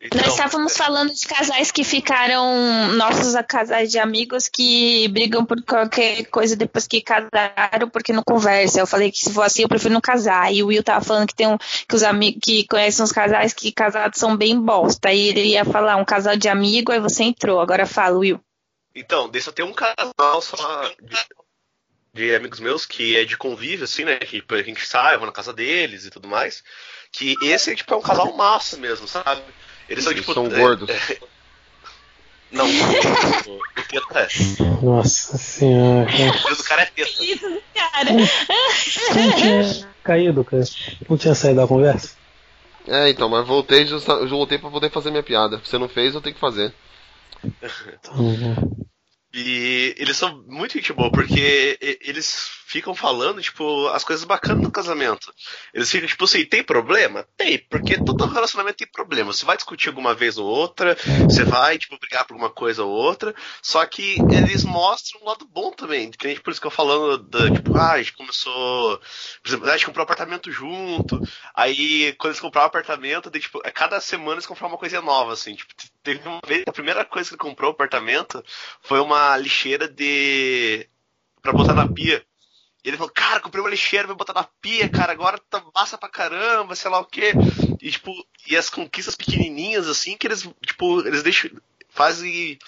Então, Nós estávamos é... falando de casais que ficaram nossos casais de amigos que brigam por qualquer coisa depois que casaram porque não conversa. Eu falei que se for assim eu prefiro não casar. E o Will tava falando que tem um que os amigos que conhecem uns casais que casados são bem bosta. Aí ele ia falar um casal de amigo, aí você entrou. Agora fala, Will. Então, deixa eu ter um casal só de amigos meus que é de convívio, assim, né? Que a gente sai, eu vou na casa deles e tudo mais. Que esse tipo, é um casal massa mesmo, sabe? Eles são, tipo. São é, gordos. É... Não, o, o teta é. Nossa senhora. O do cara é teta. Isso, cara. Não tinha caído, cara. Não tinha saído da conversa? É, então, mas voltei, voltei pra poder fazer minha piada. Você não fez, eu tenho que fazer. Então, e eles são muito gente boa, porque eles ficam falando, tipo, as coisas bacanas do casamento. Eles ficam, tipo assim, tem problema? Tem, porque todo relacionamento tem problema. Você vai discutir alguma vez ou outra, você vai, tipo, brigar por uma coisa ou outra, só que eles mostram um lado bom também. Por isso que eu falando, da, tipo, ah, a gente começou, por exemplo, a gente comprou um apartamento junto, aí quando eles compraram o apartamento, daí, tipo, cada semana eles compraram uma coisa nova, assim, tipo, teve uma vez, a primeira coisa que ele comprou o apartamento foi uma lixeira de. pra botar na pia. E ele falou, cara, comprei uma lixeira, vou botar na pia, cara, agora tá massa pra caramba, sei lá o quê. E, tipo, e as conquistas pequenininhas, assim, que eles, tipo, eles deixam, fazem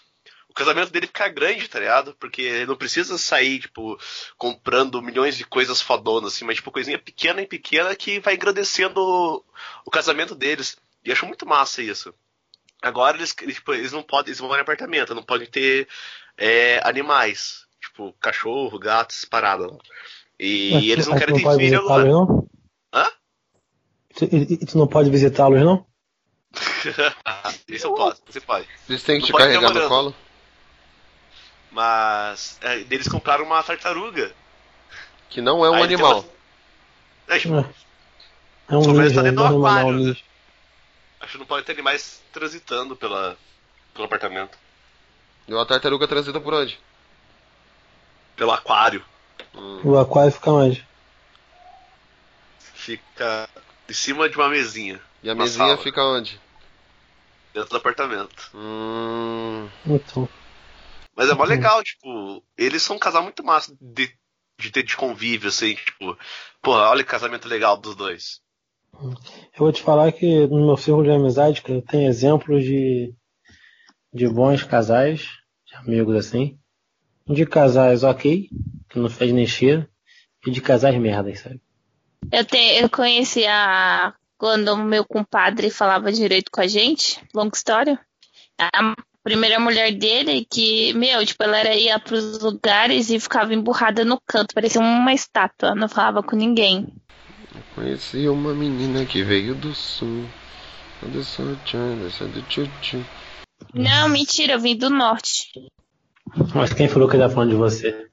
o casamento dele ficar grande, tá ligado? Porque ele não precisa sair, tipo, comprando milhões de coisas fodonas, assim, mas, tipo, coisinha pequena e pequena que vai engrandecendo o casamento deles. E acho muito massa isso. Agora eles, tipo, eles não podem, eles vão em apartamento, não podem ter é, animais, tipo cachorro, gatos, parada. E Mas, eles não querem ter filho agora. Não? Hã? E, tu não pode visitá-los, não? Isso eu posso, você pode. Eles têm que te carregar no colo? Mas é, eles compraram uma tartaruga. Que não é um Aí animal. Uma... É, tipo, é. é um ninja, é um aquário, né? Acho que não pode ter animais transitando pela, pelo apartamento. E uma tartaruga transita por onde? Pelo aquário. Hum. O aquário fica onde? Fica em cima de uma mesinha. E a mesinha sala. fica onde? Dentro do apartamento. Hum. Então. Mas é mó legal, tipo, eles são um casal muito massa de, de ter de convívio, assim, tipo, porra, olha que casamento legal dos dois. Eu vou te falar que no meu círculo de amizade, tenho exemplos de, de bons casais, de amigos assim, de casais ok, que não fez nem cheiro, e de casais merdas, sabe? Eu, te, eu conheci a. Quando o meu compadre falava direito com a gente, longa história. A primeira mulher dele, que, meu, tipo, ela era, ia pros lugares e ficava emburrada no canto, parecia uma estátua, não falava com ninguém. Conheci uma menina que veio do sul. Do sul, do tchu Não, mentira, eu vim do norte. Mas quem falou que ele tá falando de você?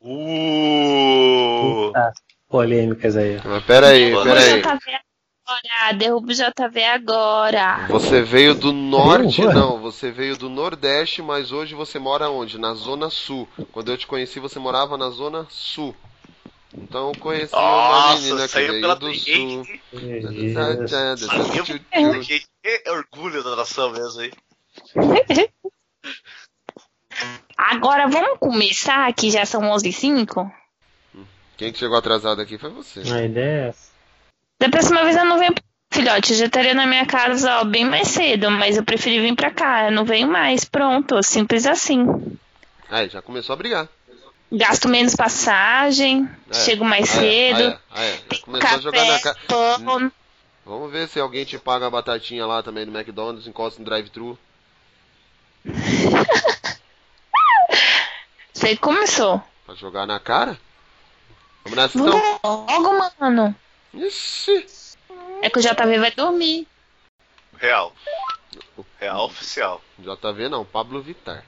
Uh! Ah, polêmicas aí. Mas peraí, peraí. Agora, derruba o JV agora. Você veio do norte, não, você veio do nordeste, mas hoje você mora onde? Na zona sul. Quando eu te conheci, você morava na zona sul. Então eu conheci Nossa, uma menina que veio pela do sul. Que orgulho da nação mesmo aí. Agora vamos começar, que já são 11 h 05 Quem que chegou atrasado aqui foi você. A ideia é essa. Da próxima vez eu não venho filhote, eu já estaria na minha casa ó, bem mais cedo, mas eu preferi vir pra cá, eu não venho mais, pronto, simples assim. Aí, já começou a brigar. Gasto menos passagem, é, chego mais é, cedo. É, é, Começou café, a jogar na cara. Vamos ver se alguém te paga a batatinha lá também no McDonald's, encosta no drive-thru. Você começou. Pra jogar na cara? Vamos nessa então? Logo, mano. Ixi. É que o JV vai dormir. Real. Real oficial. JV não, Pablo Vittar.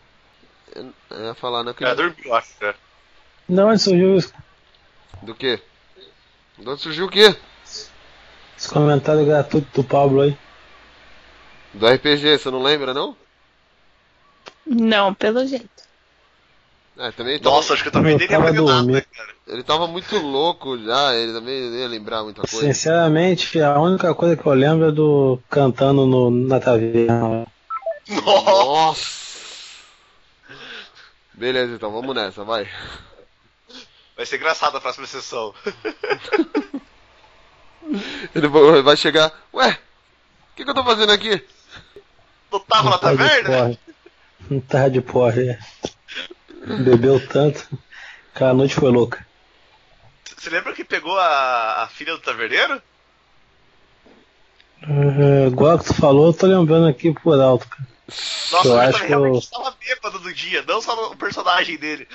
Eu ia falar naquele. É, dormiu, acho, né? De onde surgiu isso? Do que? De onde surgiu o quê? Esse comentário gratuito do Pablo aí. Do RPG, você não lembra não? Não, pelo jeito. É, também tava... Nossa, acho que eu também nem lembro nada, cara. Ele tava muito louco já, ele também ia lembrar muita coisa. Sinceramente, a única coisa que eu lembro é do cantando no, na taverna. Nossa! Beleza, então, vamos nessa, vai. Vai ser engraçado a próxima sessão. Ele vai chegar. Ué, o que, que, eu tô fazendo aqui? Não tava não na tá taverna? Não tá de porra, é. Bebeu tanto. Aquela noite foi louca. Você lembra que pegou a, a filha do taverneiro? Uh, igual que tu falou, eu tô lembrando aqui por alto, cara. Nossa, eu acho que realmente eu... estava bêbado do dia, não só o personagem dele.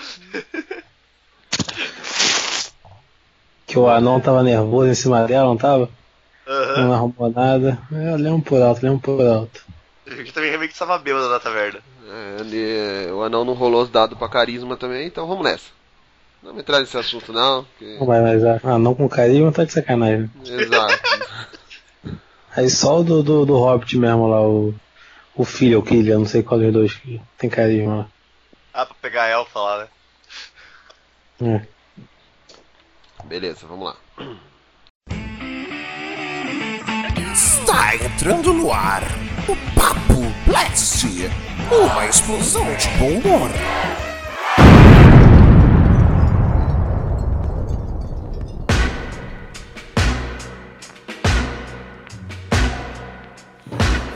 Que o anão tava nervoso em cima dela, não tava? Uhum. Não arrumou nada. É, eu lembro por alto, lembro por alto. Eu também realmente estava bêbado na taverna. É, ele, o anão não rolou os dados pra carisma também, então vamos nessa. Não vamos entrar nesse assunto não. Porque... Não vai mais, anão com carisma tá de sacanagem. Exato. Aí só o do, do, do Hobbit mesmo lá, o, o filho, o Killian, não sei qual dos dois que tem carisma lá. Ah, pra pegar a elfa lá, né? É. Beleza, vamos lá. Está entrando no ar o Papo Blast, uma explosão de bom humor.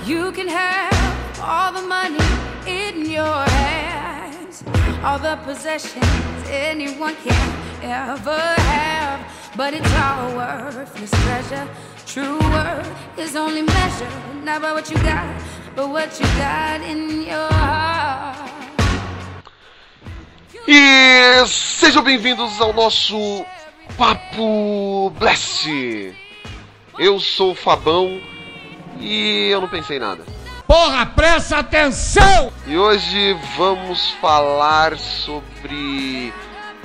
You can have all the money in your hands, all the possessions anyone can ever have, but it's all worthless treasure. True worth is only measured not by what you got, but what you got in your heart. E sejam bem-vindos ao nosso Papo Blast. Eu sou o Fabão e eu não pensei nada. Porra, presta atenção! E hoje vamos falar sobre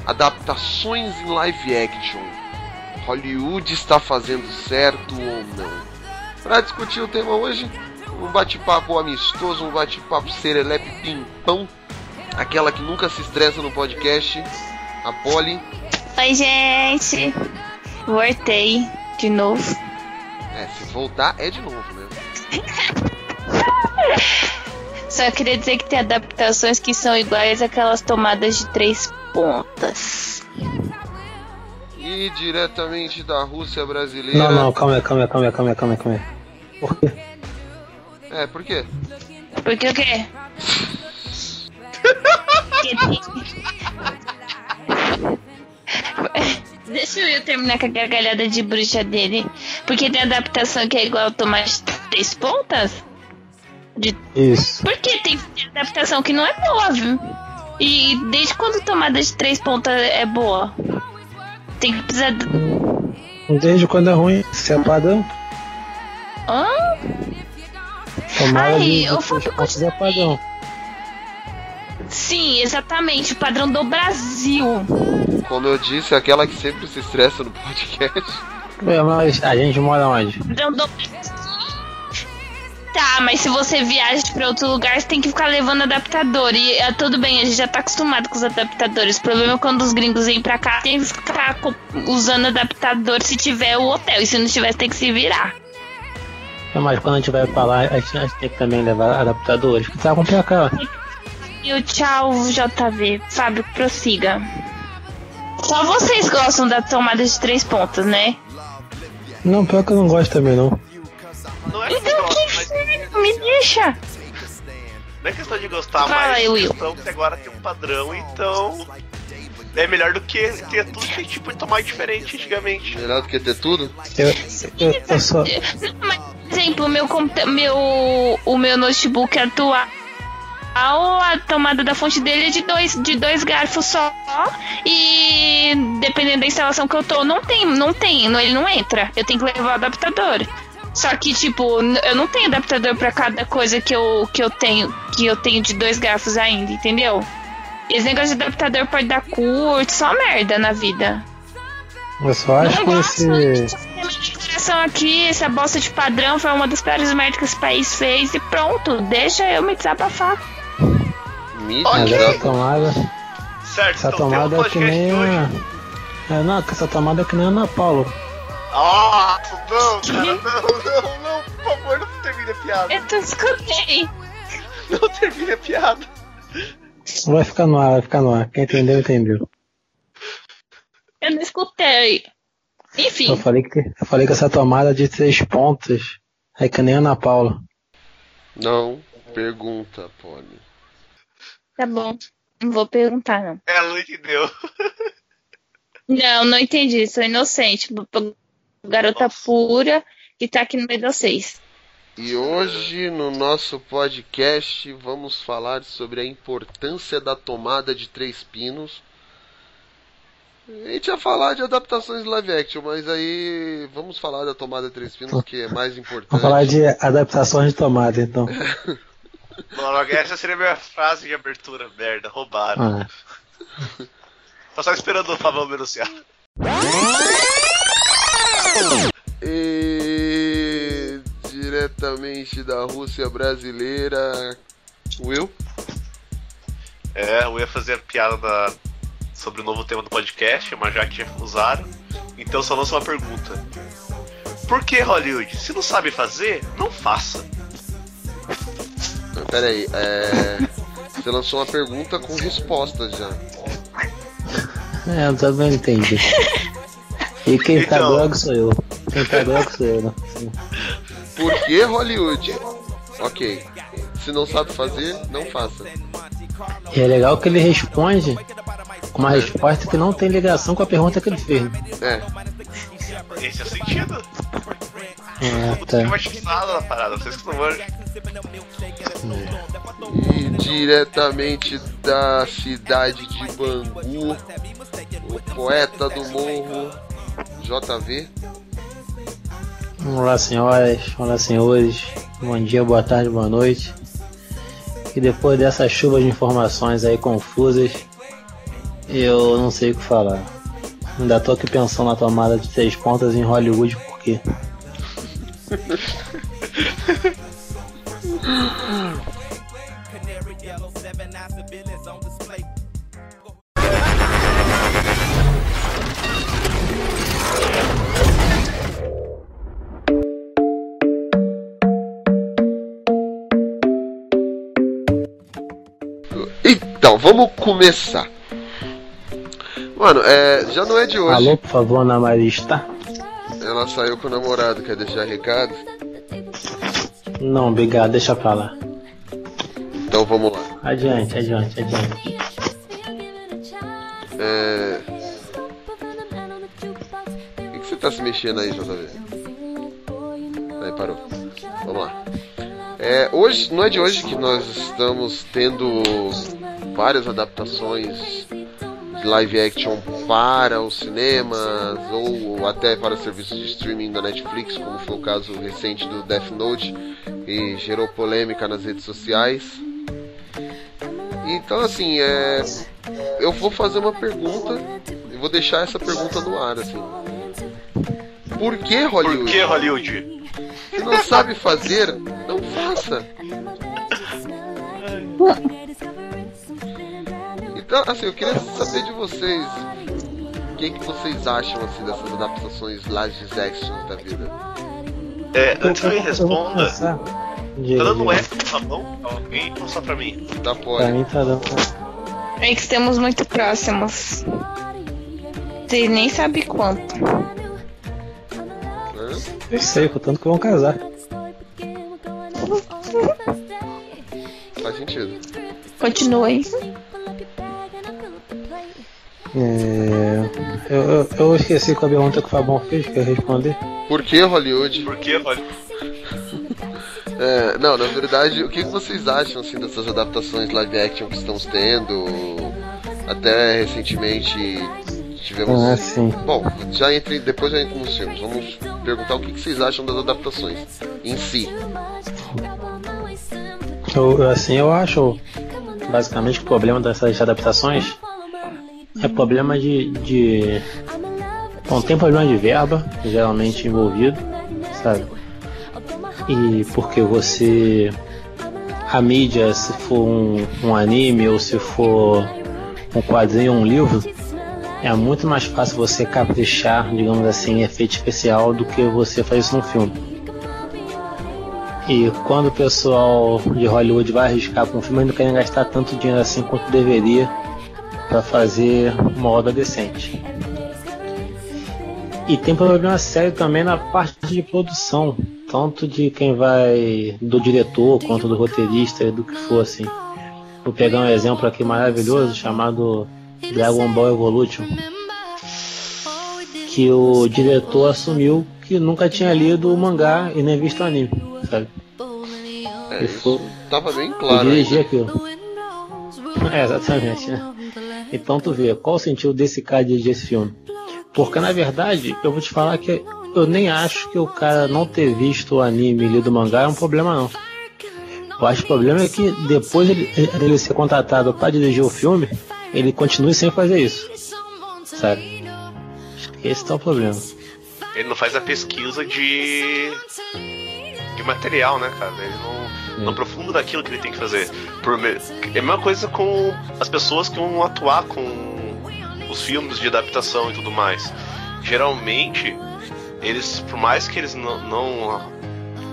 adaptações em live action. Hollywood está fazendo certo ou não? Para discutir o tema hoje, um bate-papo amistoso, um bate-papo serelepe pimpão, aquela que nunca se estressa no podcast, a Polly. Oi, gente. Voltei de novo. É, se voltar é de novo, né? Só queria dizer que tem adaptações que são iguais àquelas tomadas de três pontas. E diretamente da Rússia brasileira. Não, não, calma calma calma calma calma aí, calma aí. Por quê? É, por quê? Porque o quê? Deixa eu terminar com a gargalhada de bruxa dele. Porque tem adaptação que é igual tomar de três pontas? De... Isso. Porque tem adaptação que não é boa, viu? E desde quando tomada de três pontas é boa? Tem que precisar. Desde quando é ruim, se é padrão. Hã? Tomada Ai, de, eu três pontos é padrão. Sim, exatamente. O padrão do Brasil. Como eu disse, aquela que sempre se estressa no podcast. É, mas a gente mora onde? Padrão do Tá, mas se você viaja pra outro lugar, você tem que ficar levando adaptador. E é, tudo bem, a gente já tá acostumado com os adaptadores. O problema é quando os gringos vêm pra cá, tem que ficar usando adaptador se tiver o hotel. E se não tiver, você tem que se virar. É, mas quando a gente vai pra lá, a gente, a gente tem que também levar adaptadores. Que tá complicado. E o tchau, JV. Fábio, prossiga. Só vocês gostam da tomada de três pontas, né? Não, pior que eu não gosto também não. Não é que Então gosto, que mas me deixa. não é questão de gostar, Fala mas é questão que agora tem um padrão, então é melhor do que ter tudo que tipo de tomar diferente antigamente. Melhor do que ter tudo? Eu, eu, eu só. Não, mas, por exemplo, o meu, computa- meu, o meu notebook atual, a tomada da fonte dele é de dois, de dois garfos só. E dependendo da instalação que eu tô, não tem, não tem, não- ele não entra. Eu tenho que levar o adaptador. Só que, tipo, eu não tenho adaptador pra cada coisa que eu, que eu tenho, que eu tenho de dois garfos ainda, entendeu? Esse negócio de adaptador pode dar curto, só merda na vida. Eu só acho Não que gosto, esse. minha aqui, essa bosta de padrão foi uma das piores merdas que esse país fez e pronto, deixa eu me desabafar. Mídia? Mas essa tomada. Certo, Essa então tomada é que nem hoje. a. É, não, essa tomada é que nem a Ana Paula. Ah, não, cara, não, não, não, por favor, não termine a piada. Eu tô escutei. Não termine a piada. Vai ficar no ar, vai ficar no ar. Quem entendeu, entendeu. Eu não escutei. Enfim, Eu falei que, eu falei que essa tomada de três pontos é que nem a Ana Paula. Não pergunta, Pony. tá bom. Não vou perguntar, não. Ela não entendeu. Não, não entendi. Sou inocente. Garota Nossa. pura que tá aqui no meio de vocês. E hoje no nosso podcast vamos falar sobre a importância da tomada de três pinos. A gente ia falar de adaptações live action, mas aí vamos falar da tomada de três pinos, que é mais importante. Vamos falar de adaptações de tomada, então. Mano, essa seria a minha frase de abertura, merda, roubaram. Ah, Tô só esperando o Fabão me anunciar. E diretamente da Rússia brasileira, Will. É, eu ia fazer piada da- sobre o novo tema do podcast, mas já que usaram. Então só lanço uma pergunta. Por que Hollywood? Se não sabe fazer, não faça. Pera aí, é... você lançou uma pergunta com respostas já. é, eu também entendi. E quem tá Então. droga sou eu. Quem tá droga sou eu, né? Por que Hollywood? Ok. Se não sabe fazer, não faça. E é legal que ele responde com uma resposta que não tem ligação com a pergunta que ele fez. né? É. Esse é o sentido. Tem tá. uma chifrada na parada, vocês que não manjam. E diretamente da cidade de Bangu, o poeta do morro, JV. Olá, senhoras, olá, senhores. Bom dia, boa tarde, boa noite. E depois dessa chuva de informações aí confusas, eu não sei o que falar. Ainda tô aqui pensando na tomada de três pontas em Hollywood, por Então, vamos começar. Mano, é, já não é de hoje. Alô, por favor, Ana Marista. Ela saiu com o namorado, quer deixar recado? Não, obrigado, deixa pra lá. Então vamos lá. Adiante, adiante, adiante. É. O que, que você tá se mexendo aí, JV? Aí parou. Vamos lá. É, hoje, não é de hoje que nós estamos tendo várias adaptações de live action para os cinemas ou até para serviços de streaming da Netflix, como foi o caso recente do Death Note, e gerou polêmica nas redes sociais. Então, assim, é, eu vou fazer uma pergunta e vou deixar essa pergunta no ar, assim. Por que Hollywood? Por que Hollywood? Se não sabe fazer, não faça. Então, assim, eu queria saber de vocês. O que, que vocês acham assim dessas adaptações live actions da vida? É, antes que vou responda, tá dando um. F no Fabão? Alguém ou só pra mim? Da Pra Poli. mim tá dando. É que estamos muito próximos. Você nem sabe quanto. Eu sei, contanto que vão casar. Faz sentido. Continue. É, eu, eu, eu esqueci qual a pergunta que o Fabão fez, quer responder? Por que Hollywood? Por que Hollywood? É, não, na verdade, o que vocês acham assim dessas adaptações live action que estamos tendo? Até recentemente tivemos. Ah, sim. Bom, já entre, depois já entra nos filmes. Vamos perguntar o que, que vocês acham das adaptações em si. Eu, assim, eu acho basicamente o problema dessas adaptações é problema de. de... Bom, tem problema de verba, geralmente envolvido, sabe? E porque você. A mídia, se for um, um anime ou se for um quadrinho um livro, é muito mais fácil você caprichar, digamos assim, em efeito especial do que você fazer isso num filme. E quando o pessoal de Hollywood vai arriscar com um filme, não querem gastar tanto dinheiro assim quanto deveria para fazer uma obra decente. E tem problema sério também na parte de produção, tanto de quem vai do diretor quanto do roteirista, do que for assim. Vou pegar um exemplo aqui maravilhoso chamado Dragon Ball Evolution, que o diretor assumiu que nunca tinha lido o mangá e nem visto o anime, sabe? É, isso tava bem claro. Dirigir aquilo. É, exatamente, né? Então tu vê, qual o sentido desse cara dirigir esse filme? Porque na verdade, eu vou te falar que eu nem acho que o cara não ter visto o anime lido o mangá é um problema não. Eu acho que o problema é que depois ele ser contratado para dirigir o filme, ele continue sem fazer isso. Sabe? Esse é o problema. Ele não faz a pesquisa de. de material, né, cara? Ele não, não aprofunda daquilo que ele tem que fazer. Por, é a mesma coisa com as pessoas que vão atuar com os filmes de adaptação e tudo mais. Geralmente, eles, por mais que eles não, não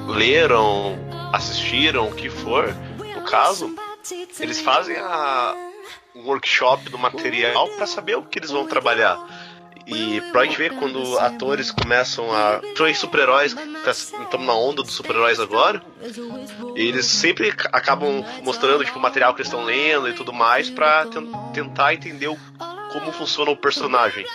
leram, assistiram, o que for, no caso, eles fazem a, um workshop do material para saber o que eles vão trabalhar. E pra gente ver quando atores começam a. São super-heróis, estamos na onda dos super-heróis agora. Eles sempre acabam mostrando tipo, o material que eles estão lendo e tudo mais para tentar entender o como funciona o personagem.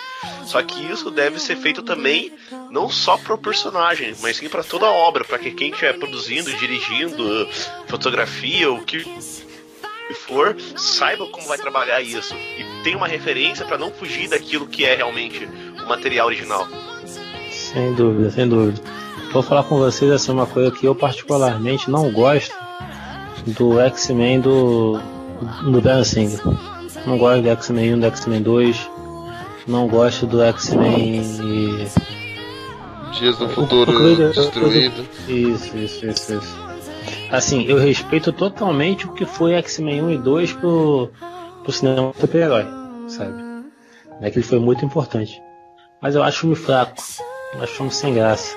Só que isso deve ser feito também não só para o personagem, mas sim para toda a obra, para que quem estiver produzindo, dirigindo, fotografia, o que for, saiba como vai trabalhar isso e tenha uma referência para não fugir daquilo que é realmente o material original. Sem dúvida, sem dúvida. Vou falar com vocês assim uma coisa que eu particularmente não gosto do X-Men do do Ben Singer. Não gosto do X-Men 1, do X-Men 2. Não gosto do X-Men. Dias do Futuro o, Destruído. Isso, isso, isso, isso. Assim, eu respeito totalmente o que foi X-Men 1 e 2 pro, pro cinema super-herói, sabe? É que ele foi muito importante. Mas eu acho filme fraco. Eu acho filme sem graça.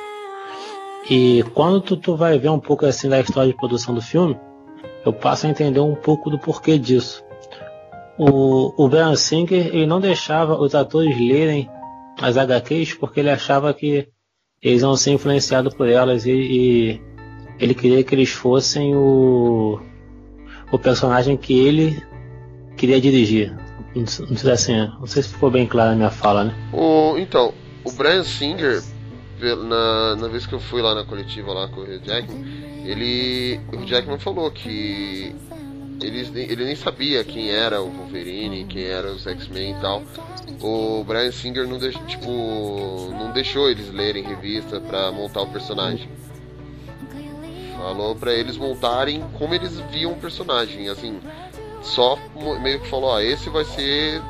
E quando tu, tu vai ver um pouco assim da história de produção do filme, eu passo a entender um pouco do porquê disso o, o Brian Singer ele não deixava os atores lerem as HQs porque ele achava que eles iam ser influenciados por elas e, e ele queria que eles fossem o, o personagem que ele queria dirigir. Não, sei assim, não sei se ficou bem claro a minha fala, né? O, então, o Brian Singer, na, na vez que eu fui lá na coletiva lá com o Jackman, ele, o Jackman falou que ele, ele nem sabia quem era o Wolverine, quem era os X-Men e tal. O Brian Singer não, deix, tipo, não deixou eles lerem revista para montar o personagem. Falou para eles montarem como eles viam o personagem, assim, só meio que falou, ó, esse vai ser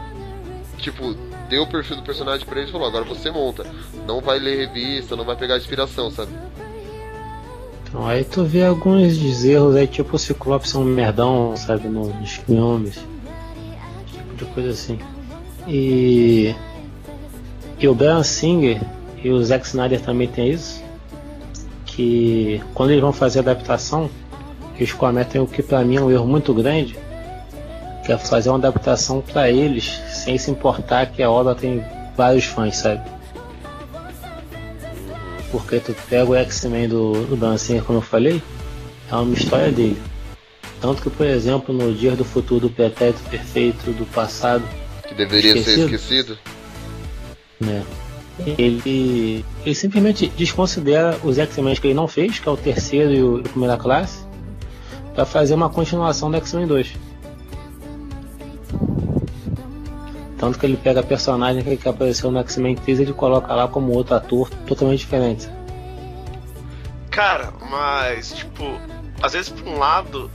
tipo, deu o perfil do personagem para eles e falou, agora você monta. Não vai ler revista, não vai pegar inspiração, sabe? Então aí tu vê alguns erros aí, tipo o Ciclope ser um merdão, sabe, nos filmes. Tipo de coisa assim. E. E o Brian Singer e o Zack Snyder também tem isso. Que quando eles vão fazer a adaptação, eles cometem o que para mim é um erro muito grande, que é fazer uma adaptação para eles sem se importar que a obra tem vários fãs, sabe? porque tu pega o X-Men do, do Dan Singer, como eu falei, é uma história dele. Tanto que, por exemplo, no Dia do Futuro do Pretérito Perfeito do passado. Que deveria esquecido, ser esquecido. Né? Ele, ele simplesmente desconsidera os X-Men que ele não fez, que é o terceiro e o, e primeira classe, para fazer uma continuação do X-Men 2. Tanto que ele pega personagem que apareceu no X-Men 3 e ele coloca lá como outro ator totalmente diferente. Cara, mas, tipo, às vezes por um lado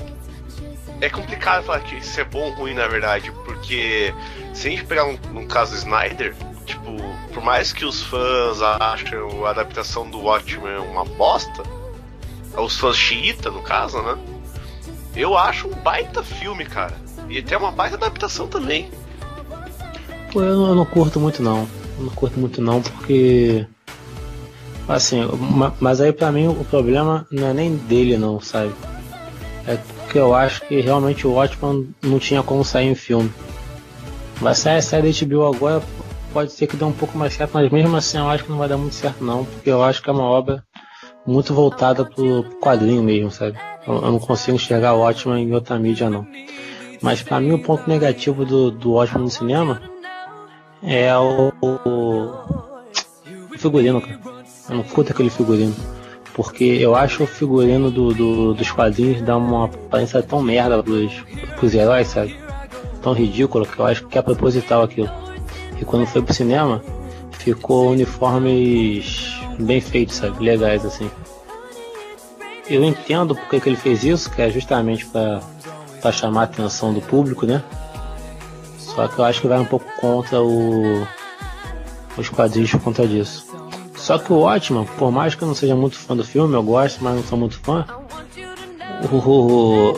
é complicado falar que isso é bom ou ruim na verdade, porque se a gente pegar um, um caso Snyder, tipo, por mais que os fãs achem a adaptação do Watchmen uma bosta, os fãs xiita no caso, né? Eu acho um baita filme, cara. E até uma baita adaptação também. Pô, eu não, eu não curto muito não. Eu não curto muito não porque. Assim, mas aí pra mim o problema não é nem dele não, sabe? É porque eu acho que realmente o Watchman não tinha como sair em filme. Vai sair a série HBO agora, pode ser que dê um pouco mais certo, mas mesmo assim eu acho que não vai dar muito certo não, porque eu acho que é uma obra muito voltada pro quadrinho mesmo, sabe? Eu, eu não consigo enxergar o Watchman em outra mídia não. Mas para mim o ponto negativo do, do Watchmen no cinema é o, o, o figurino, cara. Eu não curto aquele figurino. Porque eu acho o figurino do, do, dos quadrinhos dá uma aparência tão merda pros, pros heróis, sabe? Tão ridículo que eu acho que é proposital aquilo. E quando foi pro cinema, ficou uniformes bem feitos, sabe? Legais assim. Eu entendo porque que ele fez isso, que é justamente para chamar a atenção do público, né? Só que eu acho que vai um pouco contra o, os quadrinhos por conta disso. Só que o Watchman, por mais que eu não seja muito fã do filme, eu gosto, mas não sou muito fã. O,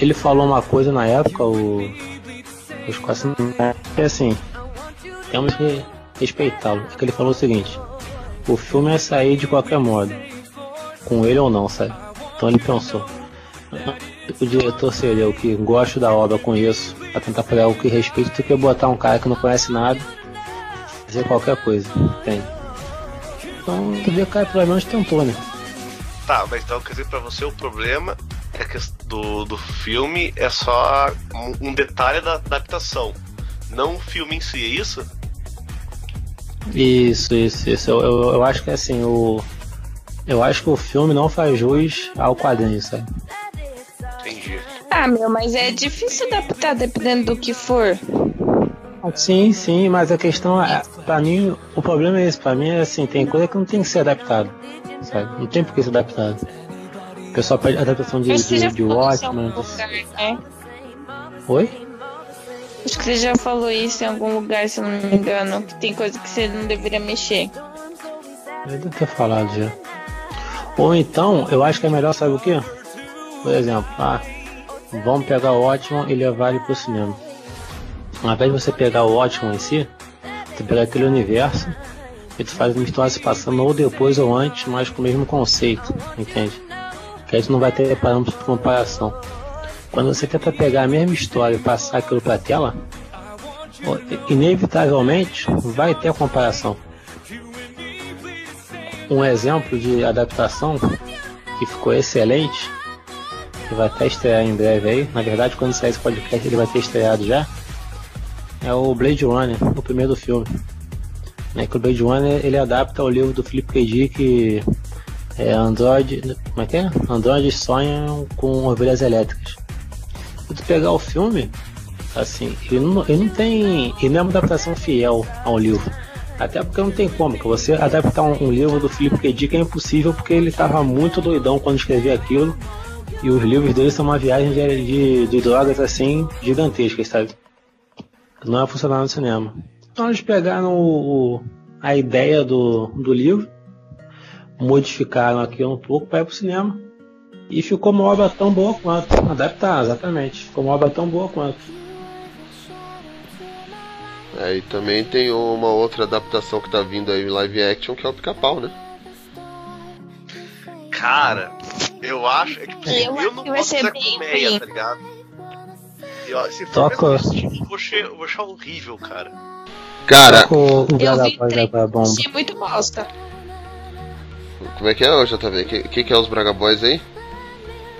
ele falou uma coisa na época, o, os quase é assim, temos que respeitá-lo. É que ele falou o seguinte: o filme é sair de qualquer modo, com ele ou não, sabe? Então ele pensou o diretor seria o que gosto da obra, conheço, pra tentar pegar o que respeito, do que botar um cara que não conhece nada, fazer qualquer coisa. Tem. Então, tu vê o cara pelo menos tentou, né? Tá, mas então quer dizer pra você o problema é que do, do filme é só um detalhe da adaptação, não o filme em si, é isso? Isso, isso, isso. Eu, eu, eu acho que assim, o. Eu acho que o filme não faz jus ao quadrinho, sabe? Entendi. Ah, meu, mas é difícil adaptar dependendo do que for. Sim, sim, mas a questão é, pra mim, o problema é esse, pra mim é assim, tem coisa que não tem que ser adaptado, sabe? Não tem por que ser adaptado. O pessoal pede adaptação de, de, de Watchmen. Lugar, né? Oi? Acho que você já falou isso em algum lugar, se não me engano, que tem coisa que você não deveria mexer. Eu devo ter falado já. Ou então, eu acho que é melhor, sabe o que? Por exemplo, ah, vamos pegar o Watchman e levar ele pro cinema. Ao invés de você pegar o Watchman em si, você pega aquele universo e tu faz uma história se passando ou depois ou antes, mas com o mesmo conceito, entende? Que aí tu não vai ter parâmetro de comparação. Quando você tenta pegar a mesma história e passar aquilo pra tela, inevitavelmente vai ter a comparação. Um exemplo de adaptação que ficou excelente que vai até estrear em breve aí. Na verdade, quando sair esse podcast, ele vai ter estreado já. É o Blade Runner, o primeiro filme. Né, que o Blade Runner ele adapta o livro do Philip K. Dick, é Android. Como é que é? Androids sonham com ovelhas elétricas. Se tu pegar o filme, assim, ele não, ele não tem. Ele não é uma adaptação fiel ao livro. Até porque não tem como, que você adaptar um, um livro do Philip K. Dick é impossível porque ele estava muito doidão quando escrevia aquilo e os livros dele são uma viagem de, de, de drogas assim gigantescas, sabe? Não é funcionar no cinema. Então eles pegaram o, a ideia do, do livro, modificaram aquilo um pouco para ir pro cinema. E ficou uma obra tão boa quanto. Adaptar, exatamente. Ficou uma obra tão boa quanto. É, e também tem uma outra adaptação que tá vindo aí live action, que é o pica-pau, né? Cara, eu acho. É tipo, eu, eu não posso ser colmeia, tá ligado? E, ó, se for Toca. Tipo, eu vou, achar, eu vou achar horrível, cara. Cara, o eu vi achei muito bosta. Como é que é, JV? O que, que, que é os Braga Boys aí?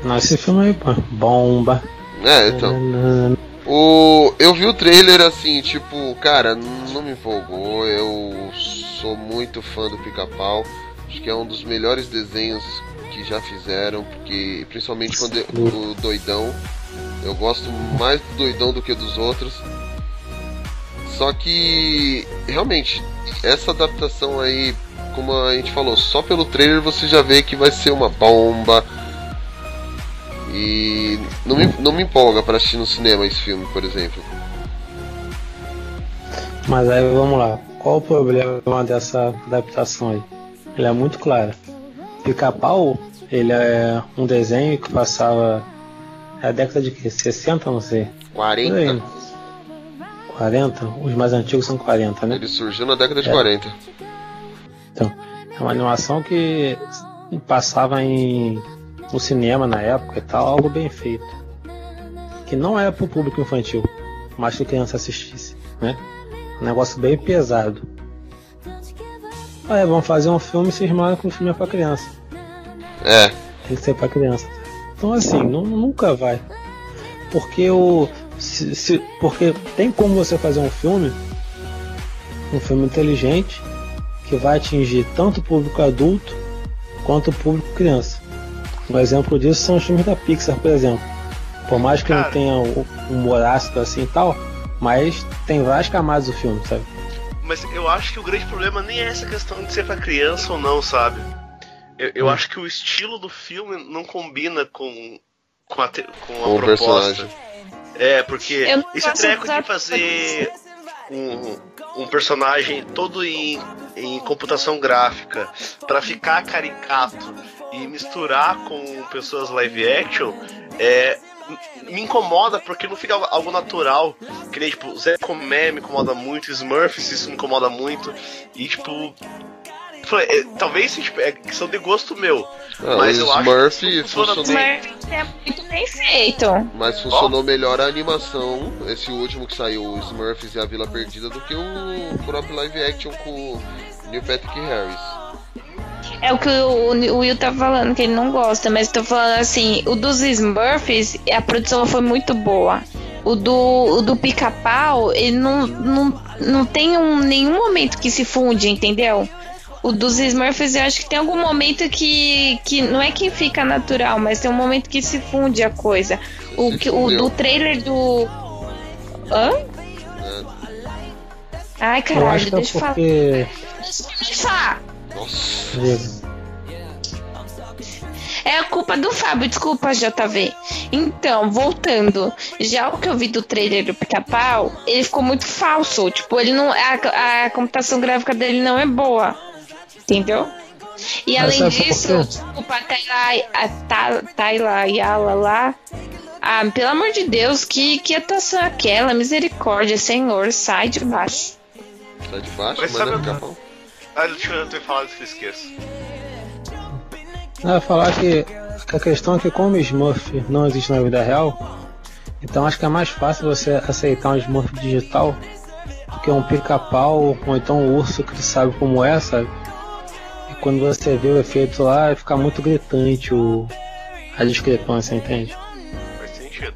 Não, esse filme aí, pô. Bomba. É, então. O, eu vi o trailer assim, tipo, cara, não me empolgou. Eu sou muito fã do Pica-Pau. Acho que é um dos melhores desenhos que já fizeram, porque principalmente quando eu, o doidão, eu gosto mais do doidão do que dos outros. Só que realmente essa adaptação aí, como a gente falou, só pelo trailer você já vê que vai ser uma bomba. Não me, não me empolga para assistir no cinema esse filme, por exemplo. Mas aí vamos lá. Qual o problema dessa adaptação aí? Ele é muito claro. Pica-pau, ele é um desenho que passava. É a década de que? 60, não sei. 40? 40, os mais antigos são 40, né? Ele surgiu na década de é. 40. Então, é uma animação que passava em no cinema na época e tal, algo bem feito. Que não é para o público infantil, mas que criança assistisse, né? Um negócio bem pesado. Aí, vamos fazer um filme e cismaram que o filme é para criança. É. Tem que ser para criança. Então assim, não, nunca vai. Porque o. Se, se, porque tem como você fazer um filme, um filme inteligente, que vai atingir tanto o público adulto quanto o público criança. Um exemplo disso são os filmes da Pixar, por exemplo. Por mais que Cara, não tenha um humor ácido assim e tal, mas tem várias camadas do filme, sabe? Mas eu acho que o grande problema nem é essa questão de ser pra criança ou não, sabe? Eu, eu hum. acho que o estilo do filme não combina com, com a, com a com proposta. É, porque esse treco de fazer um, um personagem todo em, em computação gráfica para ficar caricato e misturar com pessoas live action é, me incomoda porque não fica algo natural. Que nem, tipo, Zé Comé me incomoda muito, Smurfs isso me incomoda muito. E, tipo. É, talvez tipo, é questão de gosto meu. Ah, mas eu Smurf acho que funcionou... Smurf é muito bem feito. Mas funcionou oh. melhor a animação, esse último que saiu, o Smurfs e a Vila Perdida, do que o próprio live action com o Neil Patrick Harris. É o que o, o Will tá falando, que ele não gosta, mas tô falando assim, o dos Smurfs, a produção foi muito boa. O do, o do pica-pau, ele não, não, não tem um, nenhum momento que se funde, entendeu? O dos Smurfs, eu acho que tem algum momento que, que não é que fica natural, mas tem um momento que se funde a coisa. O, que, o do trailer do. Hã? É. Ai, caralho, deixa eu falar. Deixa eu falar. Nossa. É a culpa do Fábio, desculpa, JV. Então, voltando, já o que eu vi do trailer do Pica-Pau, ele ficou muito falso. Tipo, ele não. A, a computação gráfica dele não é boa. Entendeu? E Mas além disso, desculpa, a Tayla Yala lá. Ah, pelo amor de Deus, que, que atuação é aquela? Misericórdia, Senhor, sai de baixo. Sai de baixo, mas, mas é pica-pau. Ah, deixa eu ter falado que eu esqueço. Ah, falar que, a questão é que como o Smurf não existe na vida real, então acho que é mais fácil você aceitar um Smurf digital do que um pica-pau ou então um urso que tu sabe como é, sabe? E quando você vê o efeito lá, fica muito gritante o, a discrepância, entende? Faz sentido.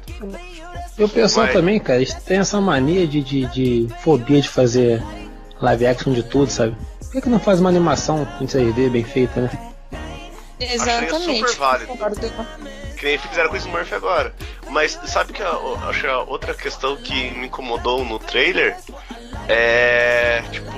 E o pessoal Mas... também, cara, eles têm essa mania de, de, de fobia de fazer live action de tudo, sabe? Por que, que não faz uma animação em 3D bem feita, né? Exatamente. Achei super válido. Que nem fizeram com o Smurf agora. Mas sabe que a, acho que a outra questão que me incomodou no trailer é. Tipo.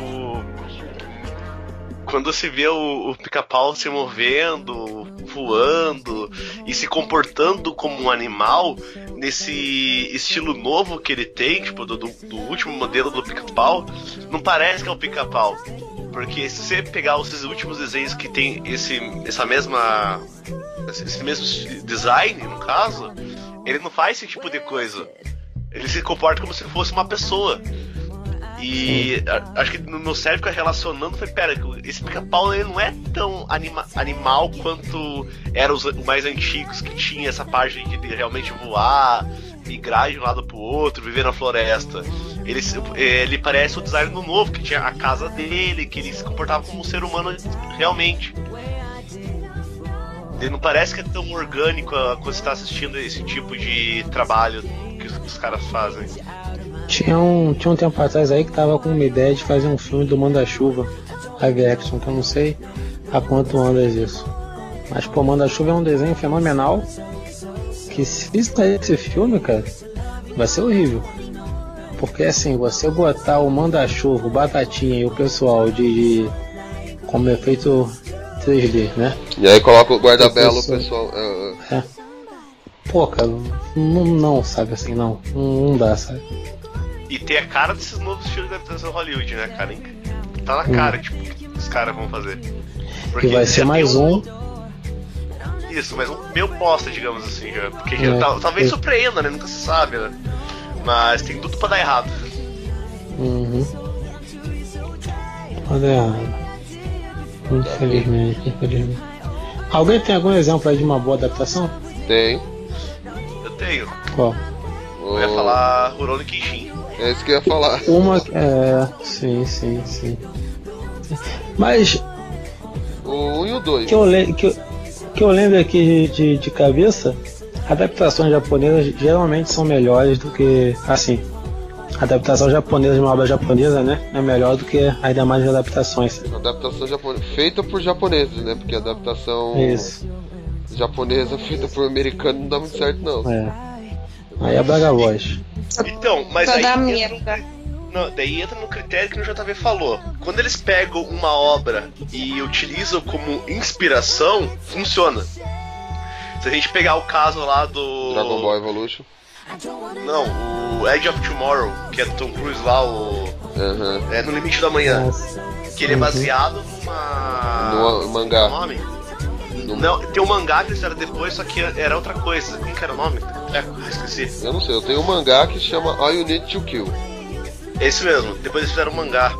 Quando se vê o, o pica-pau se movendo, voando e se comportando como um animal nesse estilo novo que ele tem, tipo, do, do último modelo do pica-pau, não parece que é o pica-pau. Porque se você pegar os últimos desenhos que tem esse, essa mesma. esse mesmo design, no caso, ele não faz esse tipo de coisa. Ele se comporta como se fosse uma pessoa. E acho que no meu cérebro fica relacionando, foi, pera, esse pica-pau ele não é tão anima, animal quanto eram os mais antigos, que tinha essa parte de realmente voar, migrar de um lado pro outro, viver na floresta. Ele, ele parece o design do novo, que tinha a casa dele, que ele se comportava como um ser humano realmente. Ele não parece que é tão orgânico ah, quando você está assistindo esse tipo de trabalho que os, os caras fazem. Tinha um, tinha um tempo atrás aí que tava com uma ideia de fazer um filme do Manda-Chuva live action, que eu não sei há quanto anda isso. Mas pô, Manda-Chuva é um desenho fenomenal. Que se sair esse filme, cara, vai ser horrível. Porque assim, você botar o Manda-Chuva, o Batatinha e o pessoal de, de como efeito 3D, né? E aí coloca o guarda-belo, pessoal. É, é. é. Pô, cara, não, não, sabe assim, não. Não dá, sabe? E tem a cara desses novos filmes da habitação Hollywood, né, cara? Tá na cara, hum. tipo, que os caras vão fazer. Porque e vai ser mais um... Isso, mas um meu bosta, digamos assim, já. Porque é, talvez é. surpreenda, né? Nunca se sabe, né? Mas tem tudo pra dar errado. Uhum. Pode errado. Infelizmente, infelizmente. Alguém tem algum exemplo aí de uma boa adaptação? Tem. Eu tenho. Qual? Eu ia falar Rurouni Kenshin. É isso que eu ia falar. Uma. É. Sim, sim, sim. Mas. O 1 e o 2. Que eu, le que, eu, que eu lembro aqui de, de cabeça, adaptações japonesas geralmente são melhores do que. Assim. A adaptação japonesa de uma obra japonesa, né? É melhor do que as demais adaptações. Adaptação japonesa. Feita por japoneses, né? Porque a adaptação Isso. japonesa feita por americano não dá muito certo, não. É. Aí é Braga Voz. Então, mas aí entra, não, daí entra no critério que o JV falou. Quando eles pegam uma obra e utilizam como inspiração, funciona. Se a gente pegar o caso lá do. Dragon Ball Evolution. Não, o Edge of Tomorrow, que é do Tom Cruise lá, o. Aham. É no limite da manhã. Nossa. Que ele é Uhum. baseado numa. No mangá. é o nome? Não, tem um mangá que eles fizeram depois, só que era outra coisa. Como que era o nome? É, esqueci. Eu não sei, eu tenho um mangá que chama All You Need to Kill. Esse mesmo. Depois eles fizeram um mangá.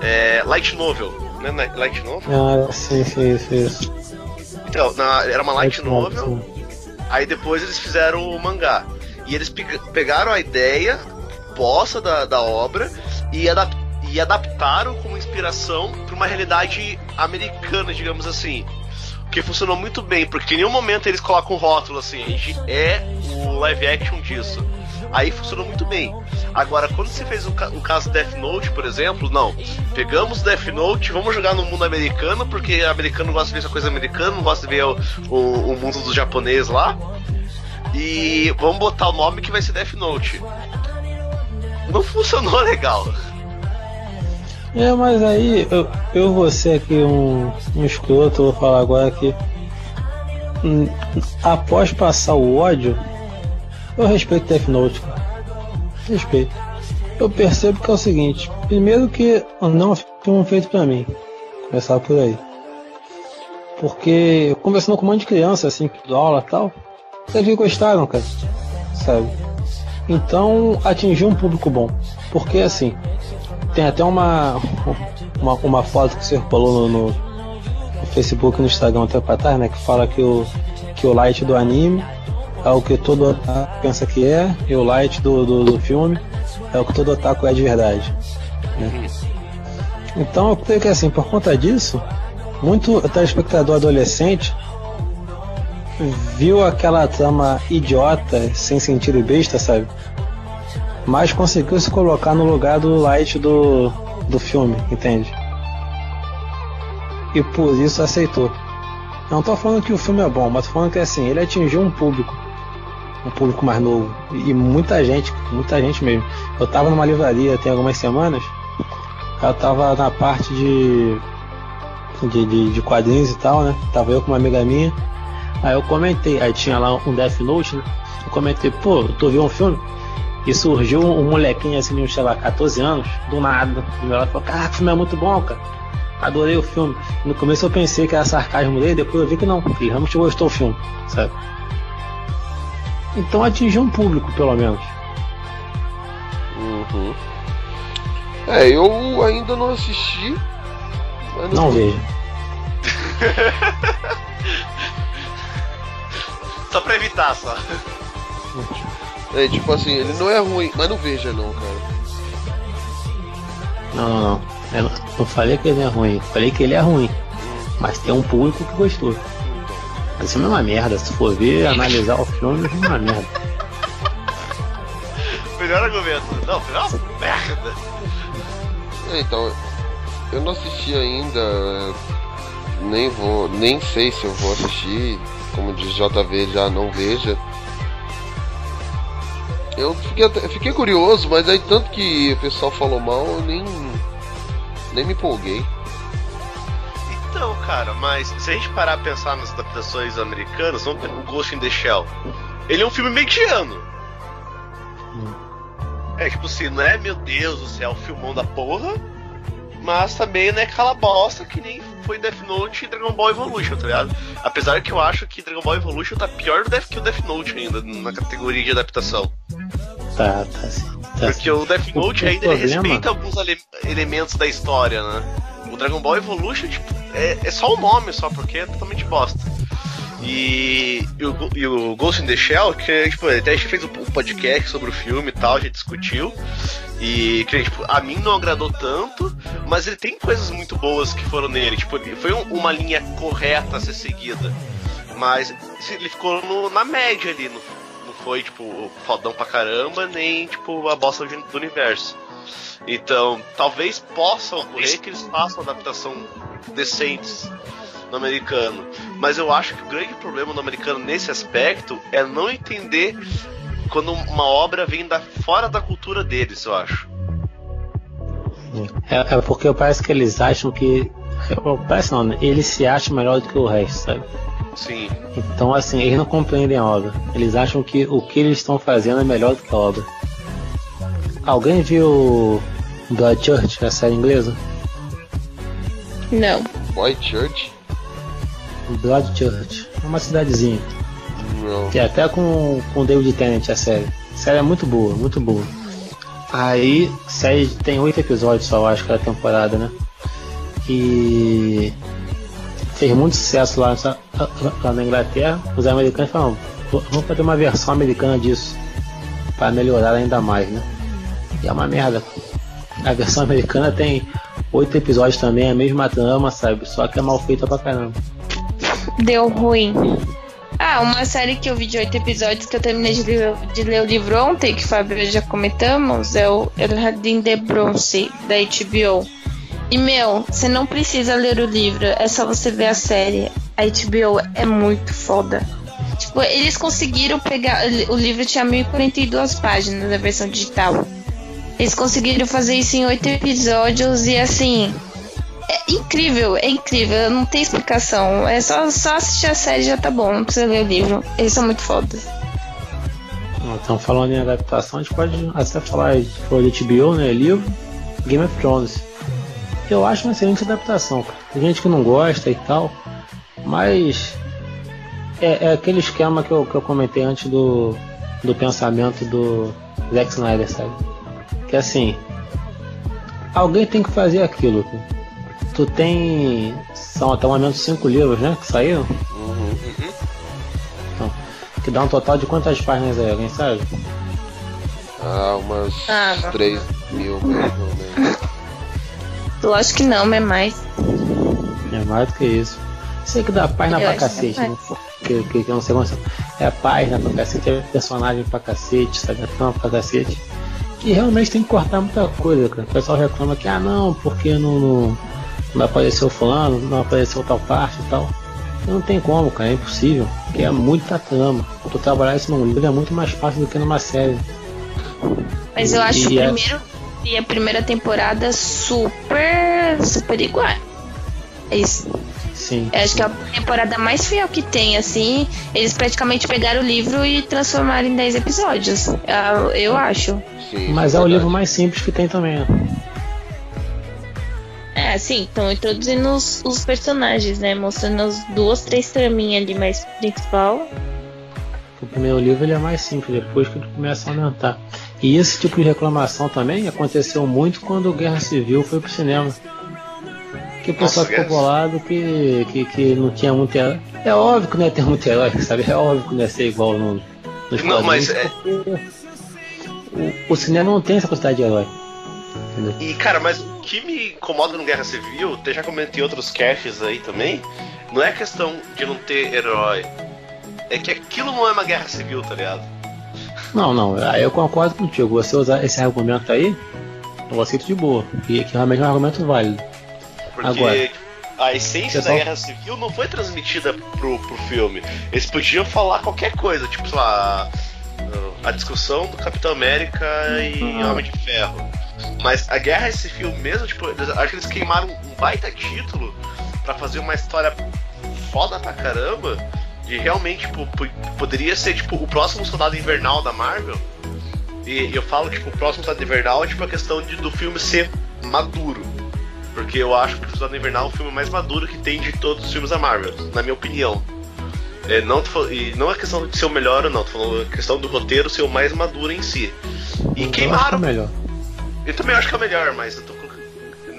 É, Light Novel. Não é Light- Light Novel? Ah, sim, sim, sim. Então, na- era uma Light Novel. Aí depois eles fizeram o mangá. E eles pe- pegaram a ideia posta da, da obra e, adap- e adaptaram como inspiração para uma realidade americana, digamos assim. O que funcionou muito bem, porque em nenhum momento eles colocam um rótulo assim, a gente é o live action disso. Aí funcionou muito bem. Agora, quando você fez o, ca- o caso Death Note, por exemplo, não. Pegamos Death Note, vamos jogar no mundo americano, porque americano gosta de ver essa coisa americana, não gosta de ver o, o, o mundo dos japoneses lá. E vamos botar o nome que vai ser Death Note. Não funcionou legal. É, mas aí eu, eu vou ser aqui um, um escroto, vou falar agora que hum, após passar o ódio, eu respeito cara. Respeito. Eu percebo que é o seguinte, primeiro que não é um feito pra mim. Começar por aí. Porque conversando com um monte de criança, assim, que dou aula e tal, eles que gostaram, cara. Sabe? Então atingiu um público bom. Porque assim, tem até uma, uma, uma foto que circulou no, no, Facebook no Instagram um tempo atrás, né? Que fala que o, que o light do anime é o que todo otaku pensa que é, e o light do, do, do filme é o que todo otaku é de verdade. né? Então eu creio que assim, por conta disso, muito telespectador adolescente viu aquela trama idiota, sem sentido e besta, sabe? Mas conseguiu se colocar no lugar do light do, do filme, entende? E por isso aceitou. Não tô falando que o filme é bom, mas tô falando que assim, ele atingiu um público. Um público mais novo. E muita gente, muita gente mesmo. Eu tava numa livraria tem algumas semanas. Eu tava na parte de, de, de, de quadrinhos e tal, né? Tava eu com uma amiga minha. Aí eu comentei, aí tinha lá um Death Note, né? Eu comentei, pô, tu viu um filme? E surgiu um molequinho assim, sei lá, 14 anos, do nada. E ela falou, caraca, o filme é muito bom, cara. Adorei o filme. No começo eu pensei que era sarcasmo dele, depois eu vi que não, que realmente gostou do filme, sabe? Então atingiu um público, pelo menos. Uhum. É, eu ainda não assisti. mas Não vejo. Só pra evitar, só. É, tipo assim, ele não é ruim, mas não veja não, cara. Não, não, não. Eu não, não falei que ele é ruim, falei que ele é ruim. Mas tem um público que gostou. Mas isso é uma merda, se for ver, analisar o filme, é uma merda. Melhor argumento. Não, foi uma merda. É, então, eu não assisti ainda. Nem vou. Nem sei se eu vou assistir. Como diz JV já não veja. Eu fiquei, até- fiquei curioso, mas aí tanto que o pessoal falou mal, eu nem. Nem me empolguei. Então, cara, mas se a gente parar a pensar nas adaptações americanas, vamos pegar o Ghost in the Shell. Ele é um filme mediano. É tipo assim, não é meu Deus do céu, filmão da porra. Mas também não é aquela bosta que nem foi Death Note e Dragon Ball Evolution, tá ligado? Apesar que eu acho que Dragon Ball Evolution tá pior do Death que o Death Note ainda, na categoria de adaptação. Tá, tá sim. Porque o Death Note o ainda problema- respeita alguns ele- elementos da história, né? O Dragon Ball Evolution, tipo, é, é só o nome, só porque é totalmente bosta. E, e o, e o Ghost in the Shell, que tipo, até a gente fez um podcast sobre o filme e tal, a gente discutiu. E que, tipo, a mim não agradou tanto, mas ele tem coisas muito boas que foram nele. Tipo, foi um- uma linha correta a ser seguida. Mas ele ficou no- na média ali, não, foi, tipo, fodão pra caramba, nem, tipo, a bosta do universo. Então, talvez possa ocorrer que eles façam adaptação decentes no americano. Mas eu acho que o grande problema do americano nesse aspecto é não entender quando uma obra vem da, fora da cultura deles, eu acho. É, é porque parece que eles acham que. Parece não, né? Eles se acham melhor do que o resto, sabe? Sim. Então, assim, eles não compreendem a obra. Eles acham que o que eles estão fazendo é melhor do que a obra. Alguém viu Blood Church, a série inglesa? Não. Boy Church? Blood Church. É uma cidadezinha. Não. Que é até com, com David Tennant a série. A série é muito boa, muito boa. Aí, série tem oito episódios só, eu acho que é a temporada, né? E fez muito sucesso lá, nessa- lá na Inglaterra. Os americanos falaram, "Pô, vamos fazer uma versão americana disso. Pra melhorar ainda mais, né? E é uma merda. A versão americana tem oito episódios também, a mesma trama, sabe? Só que é mal feita pra caramba. Deu ruim. Ah, uma série que eu vi de oito episódios que eu terminei de ler, de ler o livro ontem, que Fábio já comentamos, é o El Jardim de Bronze, da HBO. E, meu, você não precisa ler o livro, é só você ver a série. A HBO é muito foda. Tipo, eles conseguiram pegar. O livro tinha 1042 páginas na versão digital. Eles conseguiram fazer isso em oito episódios e assim. É incrível, é incrível, não tem explicação. É só, só assistir a série já tá bom, não precisa ler o livro. Eles são muito fodas. Então, falando em adaptação, a gente pode até falar foi de HBO, né? Livro, Game of Thrones. Eu acho uma excelente adaptação. Tem gente que não gosta e tal, mas é, é aquele esquema que eu, que eu comentei antes do, do pensamento do Zack Snyder, sabe? Que assim, alguém tem que fazer aquilo. Tu tem. São até o momento cinco livros, né? Que saíram. Uhum. Que dá um total de quantas páginas aí, alguém sabe? Ah, umas Ah, não. 3 mil mesmo, né? Lógico que não, mas é mais. É mais do que isso. Sei que dá página Eu pra acho que é cacete, mais. não for- que, que, que eu não sei como se- É página pra cacete, é personagem pra cacete, sabe? É pra cacete. E realmente tem que cortar muita coisa, cara. O pessoal reclama que, ah não, porque não, não, não apareceu fulano, não apareceu tal parte e tal. Não tem como, cara, é impossível. Porque é muita trama. Tu trabalhar isso num livro é muito mais fácil do que numa série. Mas eu acho E o é- primeiro e a primeira temporada super. super igual. É isso. Sim. Eu acho que é a temporada mais fiel que tem, assim. Eles praticamente pegaram o livro e transformaram em 10 episódios. Eu, eu acho. Sim, Mas isso é o livro mais simples que tem também, né? É, sim, estão introduzindo os, os personagens, né? Mostrando as duas, três traminhas ali mais principal. O primeiro livro ele é mais simples, depois que ele começa a aumentar. E esse tipo de reclamação também aconteceu muito quando o Guerra Civil foi pro cinema. Que o pessoal ficou bolado que, que, que não tinha muito herói. É óbvio que não ia ter muito herói, sabe? É óbvio que não ia ser igual no, nos Não, mas é- o, o cinema não tem essa quantidade de herói. Entendeu? E, cara, mas o que me incomoda no Guerra Civil, até já comentei em outros caches aí também, não é questão de não ter herói. É que aquilo não é uma guerra civil, tá ligado? Não, não, eu concordo contigo. Você usar esse argumento aí, eu aceito de boa. E que realmente é um argumento válido. Porque Agora. a essência da guerra civil não foi transmitida pro, pro filme. Eles podiam falar qualquer coisa, tipo, sei lá, a discussão do Capitão América e Uhum. Homem de Ferro. Mas a guerra civil mesmo, tipo, eles, acho que eles queimaram um baita título pra fazer uma história foda pra caramba. E realmente, tipo, po- poderia ser tipo o próximo soldado invernal da Marvel. E eu falo, tipo, o próximo soldado invernal é tipo a questão de, do filme ser maduro. Porque eu acho que o Soldado Invernal é o filme mais maduro que tem de todos os filmes da Marvel, na minha opinião. É, não, e não é questão de ser o melhor ou não, tô falando a questão do roteiro ser o mais maduro em si. E Eu queimaram. acho que é melhor. Eu também acho que é o melhor, mas eu tô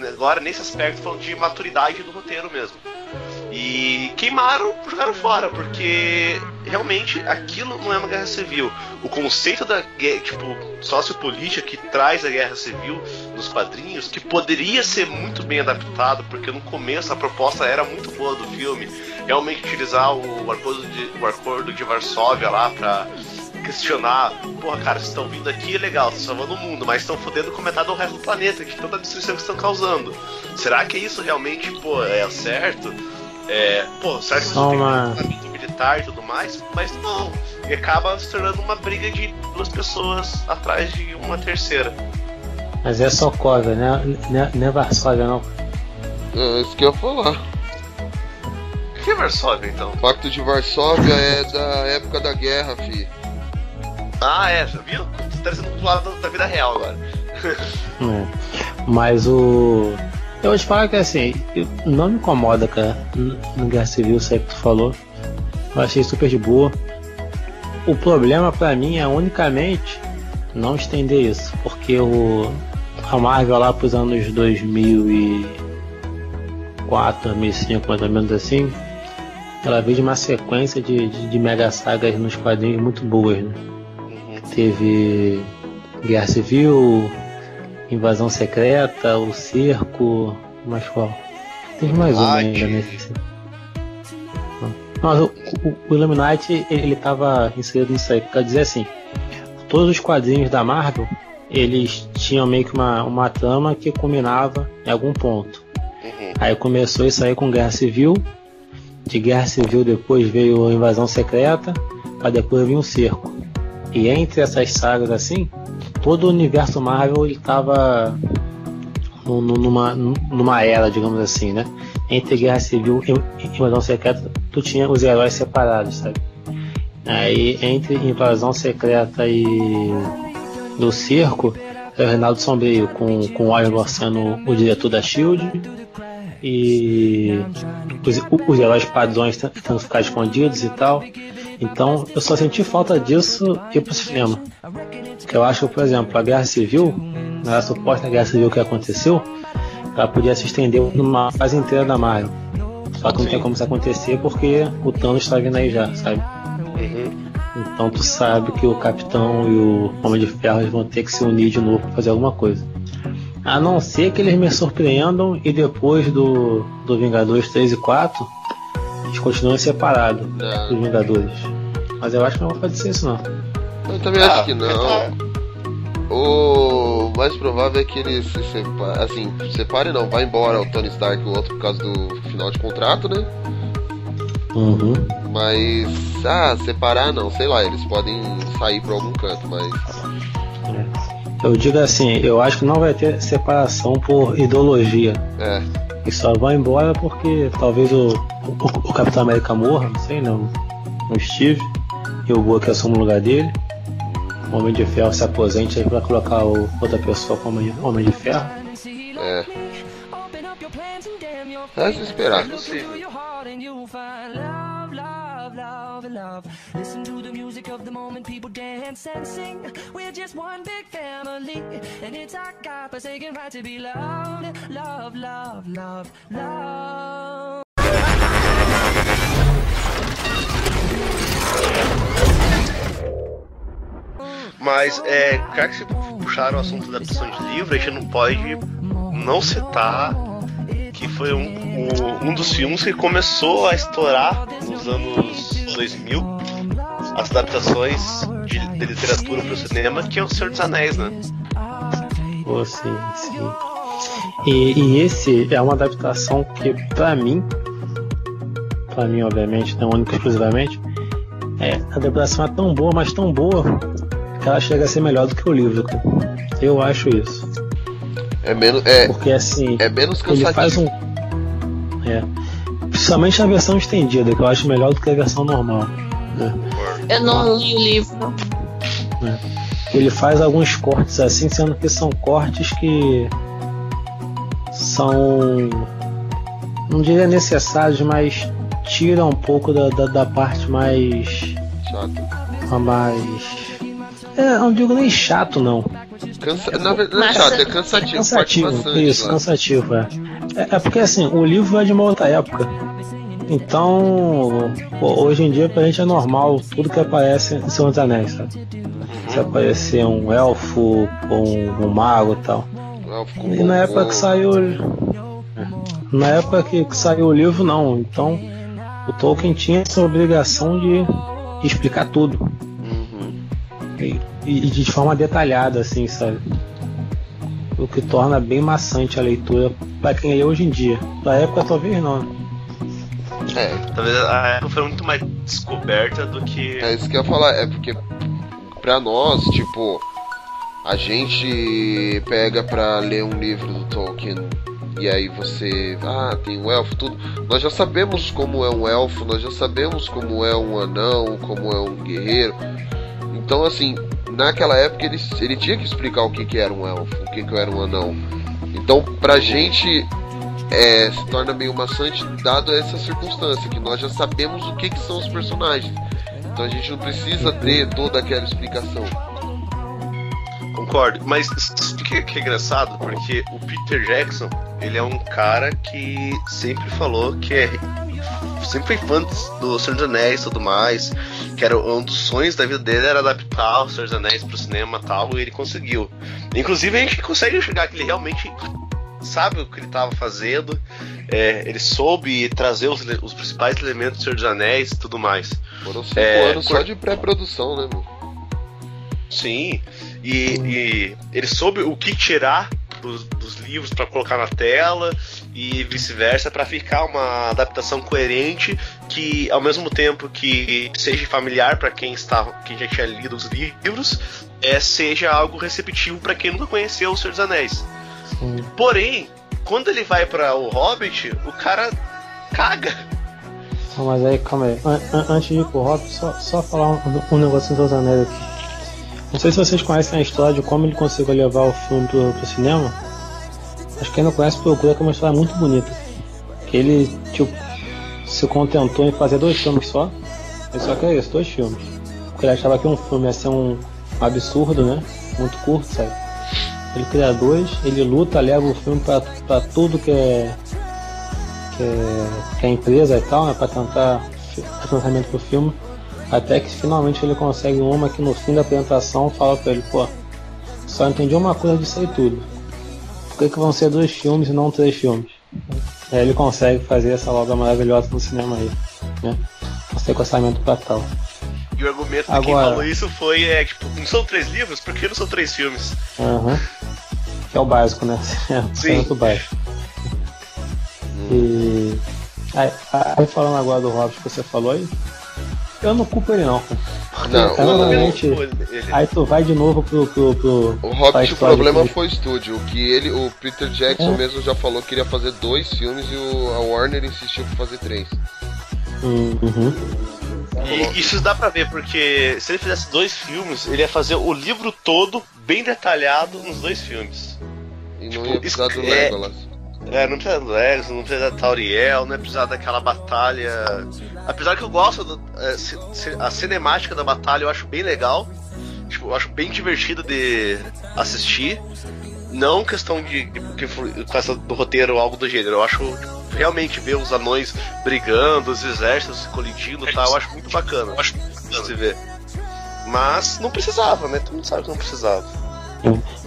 agora nesse aspecto falando de maturidade do roteiro mesmo. E queimaram, jogaram fora, porque realmente aquilo não é uma guerra civil. O conceito da guerra, tipo, sociopolítica que traz a guerra civil nos quadrinhos, que poderia ser muito bem adaptado, porque no começo a proposta era muito boa do filme, realmente utilizar o acordo de, o acordo de Varsóvia lá pra questionar, porra, cara, vocês estão vindo aqui, é legal, estão salvando o mundo, mas estão fodendo com metade do resto do planeta, que tanta destruição que estão causando. Será que isso realmente, pô, é certo? É, pô, será que você Só tem um militar e tudo mais? Mas não. E acaba se tornando uma briga de duas pessoas atrás de uma terceira. Mas é Sokovia, né? Não é- não é Varsóvia, não. É isso que eu ia falar. O que é Varsóvia, então? O Pacto de Varsóvia é da época da guerra, fi. Ah, é, já viu? Você tá trazendo pro lado da vida real agora. É. Mas o. Eu vou te falar que assim, não me incomoda, cara, no Guerra Civil, isso aí que tu falou. Eu achei super de boa. O problema pra mim é unicamente não estender isso, porque o a Marvel lá pros anos 2004, 2005, mais ou menos assim, ela veio de uma sequência de, de, de mega sagas nos quadrinhos muito boas, né? Uhum. Teve Guerra Civil, Invasão Secreta, O Cerco, mas qual? Teve mais uma Illuminati. ainda nesse. Mas o, o, o Illuminati ele, ele tava inserido nisso aí, quer dizer assim, todos os quadrinhos da Marvel eles tinham meio que uma, uma trama que culminava em algum ponto. Uhum. Aí começou isso aí com Guerra Civil. De Guerra Civil depois veio a Invasão Secreta, para depois vir o Cerco. E entre essas sagas assim, todo o universo Marvel ele numa, numa era, digamos assim, né? Entre Guerra Civil e Invasão Secreta, tu tinha os heróis separados, sabe? Aí entre Invasão Secreta e do Cerco, é o Reinaldo Sombrio com, com o Oliver sendo o diretor da Shield e os, os heróis padrões tentando ficar escondidos e tal. Então eu só senti falta disso ir pro cinema. Que eu acho que, por exemplo, a Guerra Civil, na suposta Guerra Civil que aconteceu, ela podia se estender numa fase inteira da Marvel. Só que não tem como isso acontecer porque o Thanos está vindo aí já, sabe? Uhum. Então tu sabe que o Capitão e o Homem de Ferro vão ter que se unir de novo para fazer alguma coisa. A não ser que eles me surpreendam e depois do, do Vingadores 3 e 4 eles continuem separados É. dos Vingadores. Mas eu acho que não vai acontecer isso não. Eu também Ah, acho que não. O mais provável é que eles se separem. Assim, separem não, vai embora o Tony Stark e o outro por causa do final de contrato, né? Uhum. Mas. Ah, separar não, sei lá, eles podem sair pra algum canto, mas. Eu digo assim, eu acho que não vai ter separação por ideologia. É, Eles só vão embora porque talvez o, o, o Capitão América morra, não sei não. O Steve e o Buck assumam o lugar dele. O Homem de Ferro se aposente aí pra colocar o, outra pessoa como Homem- Homem de Ferro. é. É se esperar. É possível. Listen to the music of the moment, people dance and sing. We're just one big family, and it's our God-forsaken right to be loved, love, love, love, love. Mas, é, já que puxaram o assunto da adaptação de livro, a gente não pode não citar que foi um, um, um dos filmes que começou a estourar nos anos 2000 as adaptações de, de literatura para o cinema, que é o Senhor dos Anéis, né? Pô, sim, sim. E, e esse é uma adaptação que, pra mim, pra mim, obviamente, não única exclusivamente, é, a adaptação é tão boa, mas tão boa, que ela chega a ser melhor do que o livro, cara. Eu acho isso. É menos. É, Porque assim, é menos ele faz cansativo. um. É. Principalmente a versão estendida, que eu acho melhor do que a versão normal. né? Eu não li o livro. ele faz alguns cortes assim, sendo que são cortes que são não diria necessários, mas tira um pouco da, da, da parte mais Chato. a mais É, não digo nem chato, não. Cansa... Na verdade, não é chato, é cansativo. Cansativo, bastante, isso, né? cansativo, é. é. é porque assim, o livro é de uma outra época. Então, pô, hoje em dia pra gente é normal tudo que aparece em Senhor dos Anéis, sabe? Se aparecer um elfo, um, um mago e tal. E na época que saiu. Na época que, que saiu o livro, não. Então, o Tolkien tinha essa obrigação de, de explicar tudo. Uhum. E, e de forma detalhada, assim, sabe? O que torna bem maçante a leitura para quem lê hoje em dia. Da época, talvez não. É, Talvez a época foi muito mais descoberta do que. É isso que eu ia falar, é porque pra nós, tipo, a gente pega pra ler um livro do Tolkien e aí você, ah, tem um elfo, tudo. Nós já sabemos como é um elfo, nós já sabemos como é um anão, como é um guerreiro. Então, assim, naquela época ele, ele tinha que explicar o que, que era um elfo, o que, que era um anão. Então, pra gente é, se torna meio maçante dado essa circunstância, que nós já sabemos o que, que são os personagens. Então a gente não precisa ter toda aquela explicação. Concordo, mas isso que que é engraçado, porque o Peter Jackson, ele é um cara que sempre falou que é. Sempre foi fã do Senhor dos Anéis e tudo mais. Que era um dos sonhos da vida dele era adaptar o Senhor dos Anéis pro cinema e tal, e ele conseguiu. Inclusive a gente consegue enxergar que ele realmente sabe o que ele estava fazendo. é, ele soube trazer os, os principais elementos do Senhor dos Anéis e tudo mais. Foram cinco É, anos cor- só de pré-produção, né, meu? Sim, e, e ele soube o que tirar dos, dos livros para colocar na tela e vice-versa para ficar uma adaptação coerente que ao mesmo tempo que seja familiar para quem está quem já tinha lido os livros é, seja algo receptivo para quem nunca conheceu o Senhor dos Anéis. Sim. Porém, quando ele vai para o Hobbit, o cara caga. Mas aí, calma aí. An- an- antes de ir pro Hobbit, só, só falar um, um negocinho dos Anéis aqui. Não sei se vocês conhecem a história de como ele conseguiu levar o filme pro, pro cinema. Acho que quem não conhece procura que é uma história muito bonita. Que ele, tipo, se contentou em fazer dois filmes só. Ele só quer isso, dois filmes. Porque ele achava que um filme ia ser um absurdo, né? Muito curto, sabe? Ele cria dois, ele luta, leva o filme pra, pra tudo que é que é, que é empresa e tal, né, para tentar fazer lançamento pro filme, até que finalmente ele consegue uma que no fim da apresentação fala pra ele, pô, só entendi uma coisa disso aí tudo. Por que, que vão ser dois filmes e não três filmes? Aí ele consegue fazer essa obra maravilhosa no cinema aí, né? Consegue orçamento pra tal. E o argumento de quem Agora- falou isso foi, é, tipo, não são três livros? Por que não são três filmes? Aham. Que é o básico, né? É, o orçamento básico. E. Aí, aí falando agora do Hobbit que você falou aí, eu não culpo ele não. Não, Ele- ele- aí tu vai de novo pro. pro, pro O Hobbit, o problema foi o estúdio. O que ele, o Peter Jackson É. mesmo já falou que queria fazer dois filmes e o, a Warner insistiu pra fazer três. Hum, Uhum. E isso dá pra ver, porque se ele fizesse dois filmes, ele ia fazer o livro todo bem detalhado nos dois filmes. E não Tipo, ia precisar do é- Legolas. É, não precisa do Lex, não precisa da Tauriel, não é precisar daquela batalha. Apesar que eu gosto, do, é, a cinemática da batalha eu acho bem legal. Tipo, eu acho bem divertido de assistir. Não questão de, de que for- questão do roteiro ou algo do gênero. Eu acho tipo, realmente ver os anões brigando, os exércitos se colidindo e tal, eu acho muito bacana. Eu acho bacana se ver. Mas não precisava, né? Todo mundo sabe que não precisava.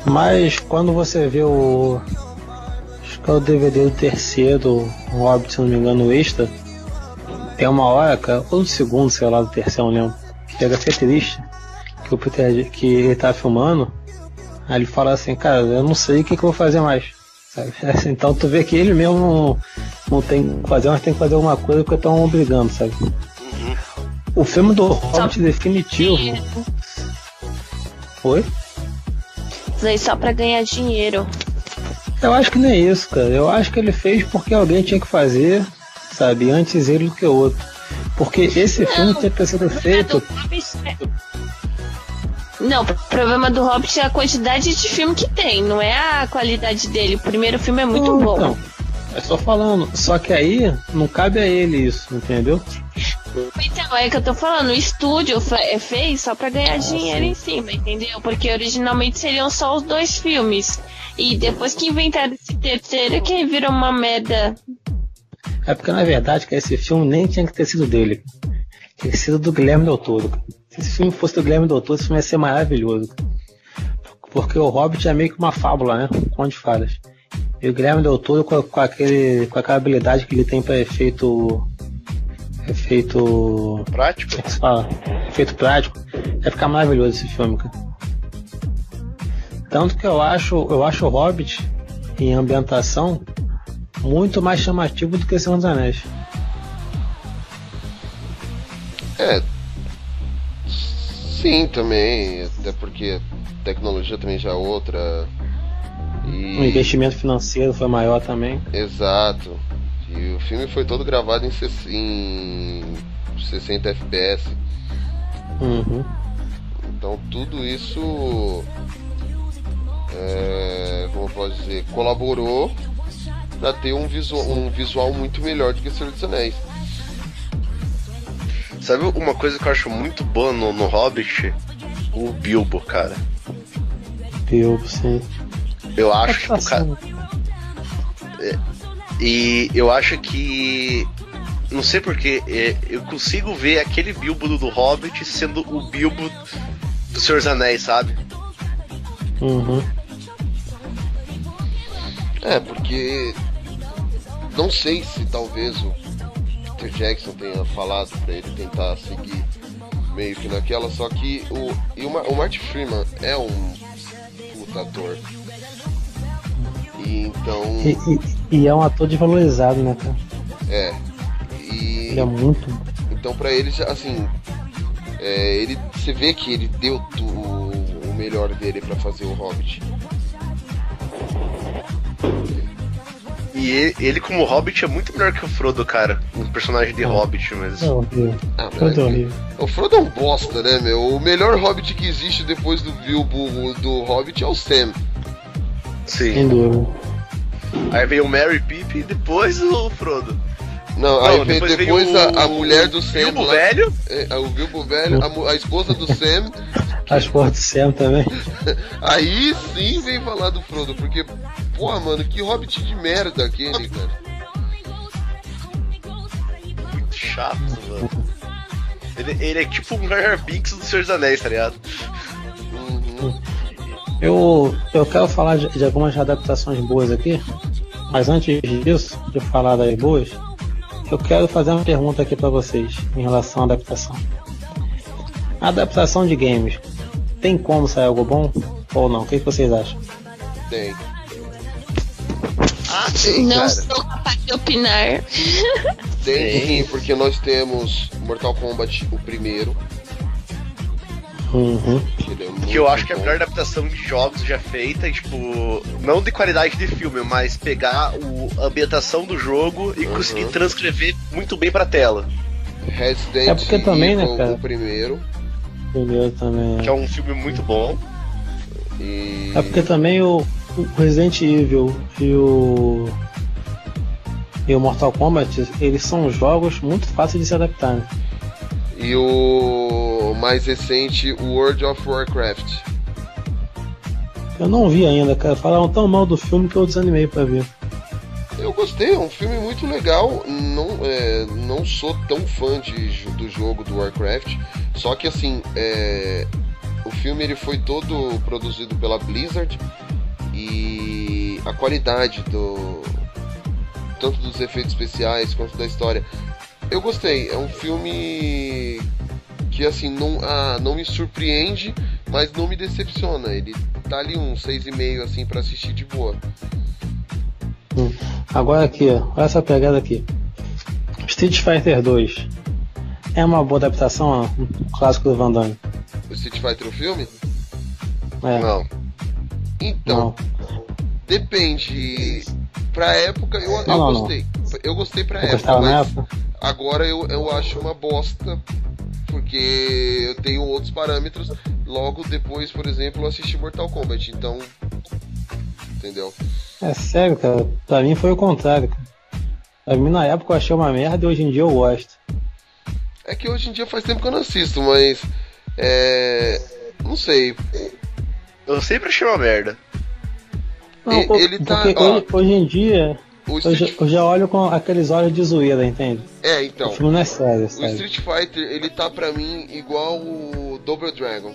Mas quando você vê o. É o DVD do terceiro, o Hobbit, se não me engano, extra. Tem uma hora, cara, ou no segundo, sei lá, do terceiro, não lembro. Que chega a ser triste. Que o Peter, que ele tá filmando. Aí ele fala assim, cara, eu não sei o que, que eu vou fazer mais. Sabe? Assim, Então tu vê que ele mesmo não, não tem que fazer, mas tem que fazer alguma coisa porque estão obrigando, sabe? Uhum. O filme do Hobbit definitivo. Oi? Isso aí só pra ganhar dinheiro. Eu acho que não é isso, cara. Eu acho que ele fez porque alguém tinha que fazer, sabe? Antes ele do que o outro. Porque esse filme tinha que ter sido feito. Não, o problema do Hobbit é a quantidade de filme que tem, não é a qualidade dele. O primeiro filme é muito Não, bom. então, é só falando. Só que aí não cabe a ele isso, entendeu? Então, é que eu tô falando, o estúdio é fez só pra ganhar ah, dinheiro sim. em cima, entendeu? Porque originalmente seriam só os dois filmes. E depois que inventaram esse terceiro, que virou uma merda. É porque na verdade, que esse filme nem tinha que ter sido dele. Tinha que sido do Guilherme Del Toro. Se esse filme fosse do Guilherme Del Toro, esse filme ia ser maravilhoso. Porque o Hobbit é meio que uma fábula, né? Conto de fadas. E o Guilherme Del Toro, com, com, aquele, com aquela habilidade que ele tem para efeito. Efeito. Prático? Como é que se fala? Efeito prático. Vai ficar maravilhoso esse filme, cara. Tanto que eu acho, eu acho o Hobbit em ambientação muito mais chamativo do que Senhor dos Anéis. É. Sim, também. Até porque a tecnologia também já é outra. E... O investimento financeiro foi maior também. Exato. E o filme foi todo gravado em, em 60 FPS. Uhum. Então tudo isso é, como eu posso dizer, colaborou para ter um visual, um visual muito melhor do que Senhor dos Anéis. Sabe uma coisa que eu acho muito boa no, no Hobbit? O Bilbo, cara. Bilbo, sim. Eu acho, tipo, cara. É, e eu acho que. Não sei porquê, é, eu consigo ver aquele Bilbo do Hobbit sendo o Bilbo do Senhor dos Anéis, sabe? Uhum. É, porque não sei se talvez o Peter Jackson tenha falado para ele tentar seguir meio que naquela, só que o, e o, o Martin Freeman é um puta ator. E então. E, e, e, é um ator desvalorizado, né, cara? É. E, ele é muito. Então pra ele, assim. É, ele, você vê que ele deu o, o melhor dele para fazer o Hobbit. E ele, ele, como Hobbit, é muito melhor que o Frodo, cara. Um personagem de Hobbit, mas. É horrível. Ah, Frodo é horrível. O Frodo é um bosta, né, meu? O melhor Hobbit que existe depois do Bilbo do Hobbit é o Sam. Sim. Sem dúvida. Aí veio o Mary Pip e depois o Frodo. Não, Não aí depois, depois a, a, mulher do Sam. Bilbo lá, velho? É, o Bilbo velho, a, a esposa do Sam. a esposa do Sam também. aí sim vem falar do Frodo, porque Porra, mano, que hobbit de merda aquele, cara. Muito chato, mano. Ele, ele é tipo um Jar Binks do Senhor dos Anéis, tá ligado? Uhum. Eu, eu quero falar de, de, algumas adaptações boas aqui, mas antes disso, de falar das boas, eu quero fazer uma pergunta aqui para vocês em relação à adaptação. A adaptação de games tem como sair algo bom ou não? O que, que vocês acham? Tem. Ah, tem, Não cara. sou capaz de opinar. Tem sim, porque nós temos Mortal Kombat o primeiro. Uhum. Que, é que eu acho que é a melhor adaptação de jogos já feita, tipo, não de qualidade de filme, mas pegar o, a ambientação do jogo e uhum. conseguir transcrever muito bem pra tela. Resident é porque também, né, cara? o primeiro. Primeiro também. É. Que é um filme muito bom. E... É porque também o, o Resident Evil e o e o Mortal Kombat, eles são jogos muito fáceis de se adaptar. Né? E o mais recente, World of Warcraft. Eu não vi ainda, cara. Falaram tão mal do filme que eu desanimei para ver. Eu gostei, é um filme muito legal. Não, é, não sou tão fã de, do jogo do Warcraft. Só que assim, é, o filme ele foi todo produzido pela Blizzard e a qualidade do tanto dos efeitos especiais quanto da história. Eu gostei, é um filme que assim não, ah, não me surpreende, mas não me decepciona. Ele tá ali um 6,5 assim para assistir de boa. Hum. Agora aqui, ó, olha essa pegada aqui. Street Fighter 2 é uma boa adaptação ao clássico do Van Damme. O Street Fighter o filme? É. Não. Então, não. depende. Pra época eu, eu não, gostei. Não. Eu gostei pra eu época, mas época? agora eu, eu acho uma bosta. Porque eu tenho outros parâmetros. Logo depois, por exemplo, eu assisti Mortal Kombat. Então. Entendeu? É sério, cara. Pra mim foi o contrário. Pra mim na época eu achei uma merda e hoje em dia eu gosto. É que hoje em dia faz tempo que eu não assisto, mas. É. Não sei. Eu sempre achei uma merda. Não, E- ele tá- porque ó. hoje, hoje em dia, O eu já, Street... eu já olho com aqueles olhos de zoeira, entende? É, O então. filme não é sério, O sabe? Street Fighter, ele tá pra mim igual o Double Dragon.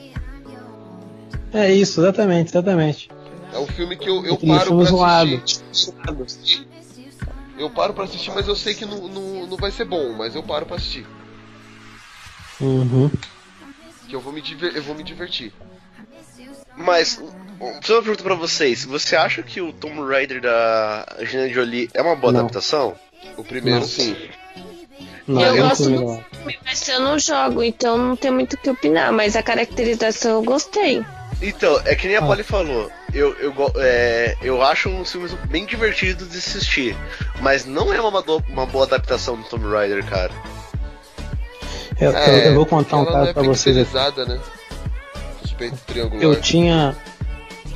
É isso, exatamente, exatamente. É um filme que eu, eu Aquele paro pra zoado. assistir. Eu paro pra assistir, mas eu sei que não, não, não vai ser bom, mas eu paro pra assistir. Uhum. Que eu vou me, diver... eu vou me divertir. Mas, fazer uma pergunta pra vocês. Você acha que o Tomb Raider da Angelina Jolie é uma boa Não. adaptação? O primeiro, Não. sim. Não, Eu eu gosto não do filme, mas eu não jogo, então não tem muito o que opinar. Mas a caracterização eu gostei. Então, é que nem a Ah. Polly falou. Eu, eu, é, eu acho uns filmes bem divertidos de assistir. Mas não é uma, uma boa adaptação do Tomb Raider, cara. Eu, É, eu vou contar um caso é pra vocês né? Suspeito triangular. Eu tinha.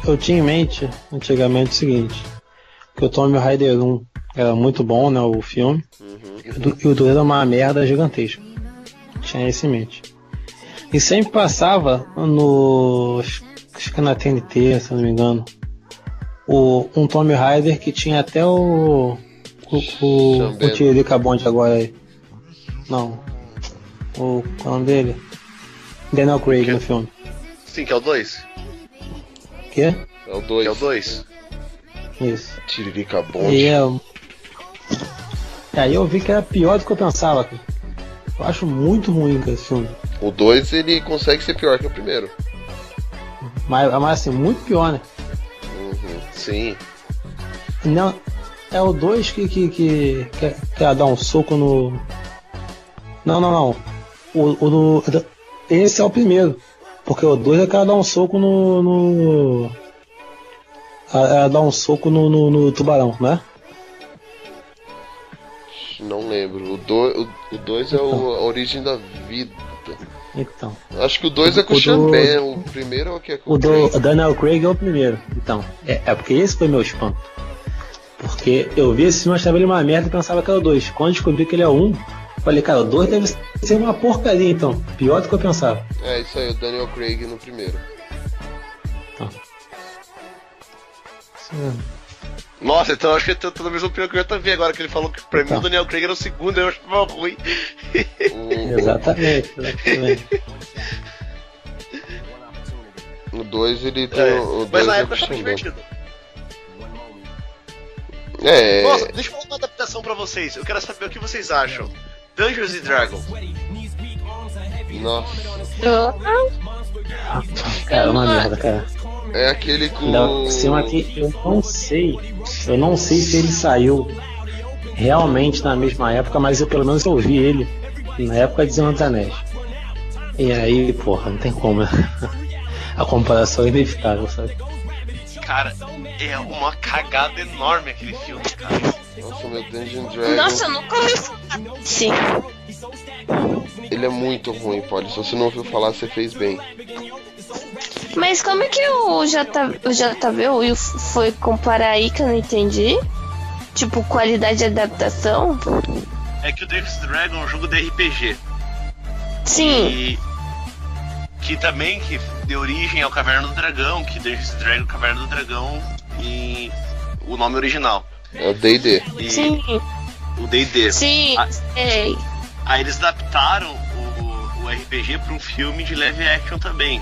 Eu tinha em mente antigamente o seguinte. Que o Tomb Raider 1 era muito bom, né? O filme. Uhum. E o do- E o 2 era uma merda gigantesca. Tinha isso em mente. E sempre passava no. Acho que na TNT, se não me engano. O, um Tomb Raider que tinha até o. O, o, o Tiririca Bond agora aí. Não. O. Qual é o nome dele? Daniel Craig Que? no filme. Sim, que é o 2? Quê? É o Que 2. é o 2. Isso. Tiririca E Bond. é... Aí eu vi que era pior do que eu pensava, cara. Eu acho muito ruim esse filme. O 2 ele consegue ser pior que o primeiro. Mas, mas assim, muito pior, né? Uhum. Sim. Não, é o 2 que, que, que quer, quer dar um soco no. Não, não, não. O, o do- Esse é o primeiro. Porque o 2 é que ela dá um soco no. no... Ela dá um soco no, no, no tubarão, né? Não lembro. O 2 o, o dois é o, a origem da vida. Então. Acho que o 2 é com o O do-. O primeiro é o que é com O o do Craig. Daniel Craig é o primeiro. Então, é, é porque esse foi meu espanto. Porque eu vi esse filme, achava ele uma merda e pensava que era o 2. Quando descobri que ele é o 1, um, falei, cara, o 2 deve ser uma porcaria então. Pior do que eu pensava. É, isso aí, o Daniel Craig no primeiro. Nossa, então eu acho que eu tô, tô na mesma opinião que o JV agora, que ele falou que pra mim Tá. o Daniel Craig era o segundo, eu achava ruim. O- Exatamente, exatamente. O 2 ele tem. É, o mas dois na é época o achava divertido. É. Nossa, deixa eu falar uma adaptação pra vocês. Eu quero saber o que vocês acham. Dungeons and Dragons. Nossa. Cara, é uma merda, cara. É aquele com. Ainda por cima aqui, eu não sei. Eu não sei se ele saiu realmente na mesma época, mas eu pelo menos ouvi ele na época de Senhor dos Anéis. E aí, porra, não tem como, né? A comparação é inevitável, sabe? Cara, é uma cagada enorme aquele filme, cara. Nossa, meu Dungeon Dragon. Nossa, eu nunca ouvi falar. Sim. Ele é muito ruim, Polly. Se você não ouviu falar, você fez bem. Mas como é que o, JV o Will foi comparar aí que eu não entendi? Tipo, qualidade de adaptação? É que o Dungeons and Dragons é um jogo de RPG. Sim. E que também que deu origem ao Caverna do Dragão, que Dungeons and Dragons Caverna do Dragão e o nome original. É o DD. Sim, o D&D. sim, Ah. sei. Aí eles adaptaram o, o RPG para um filme de live action também,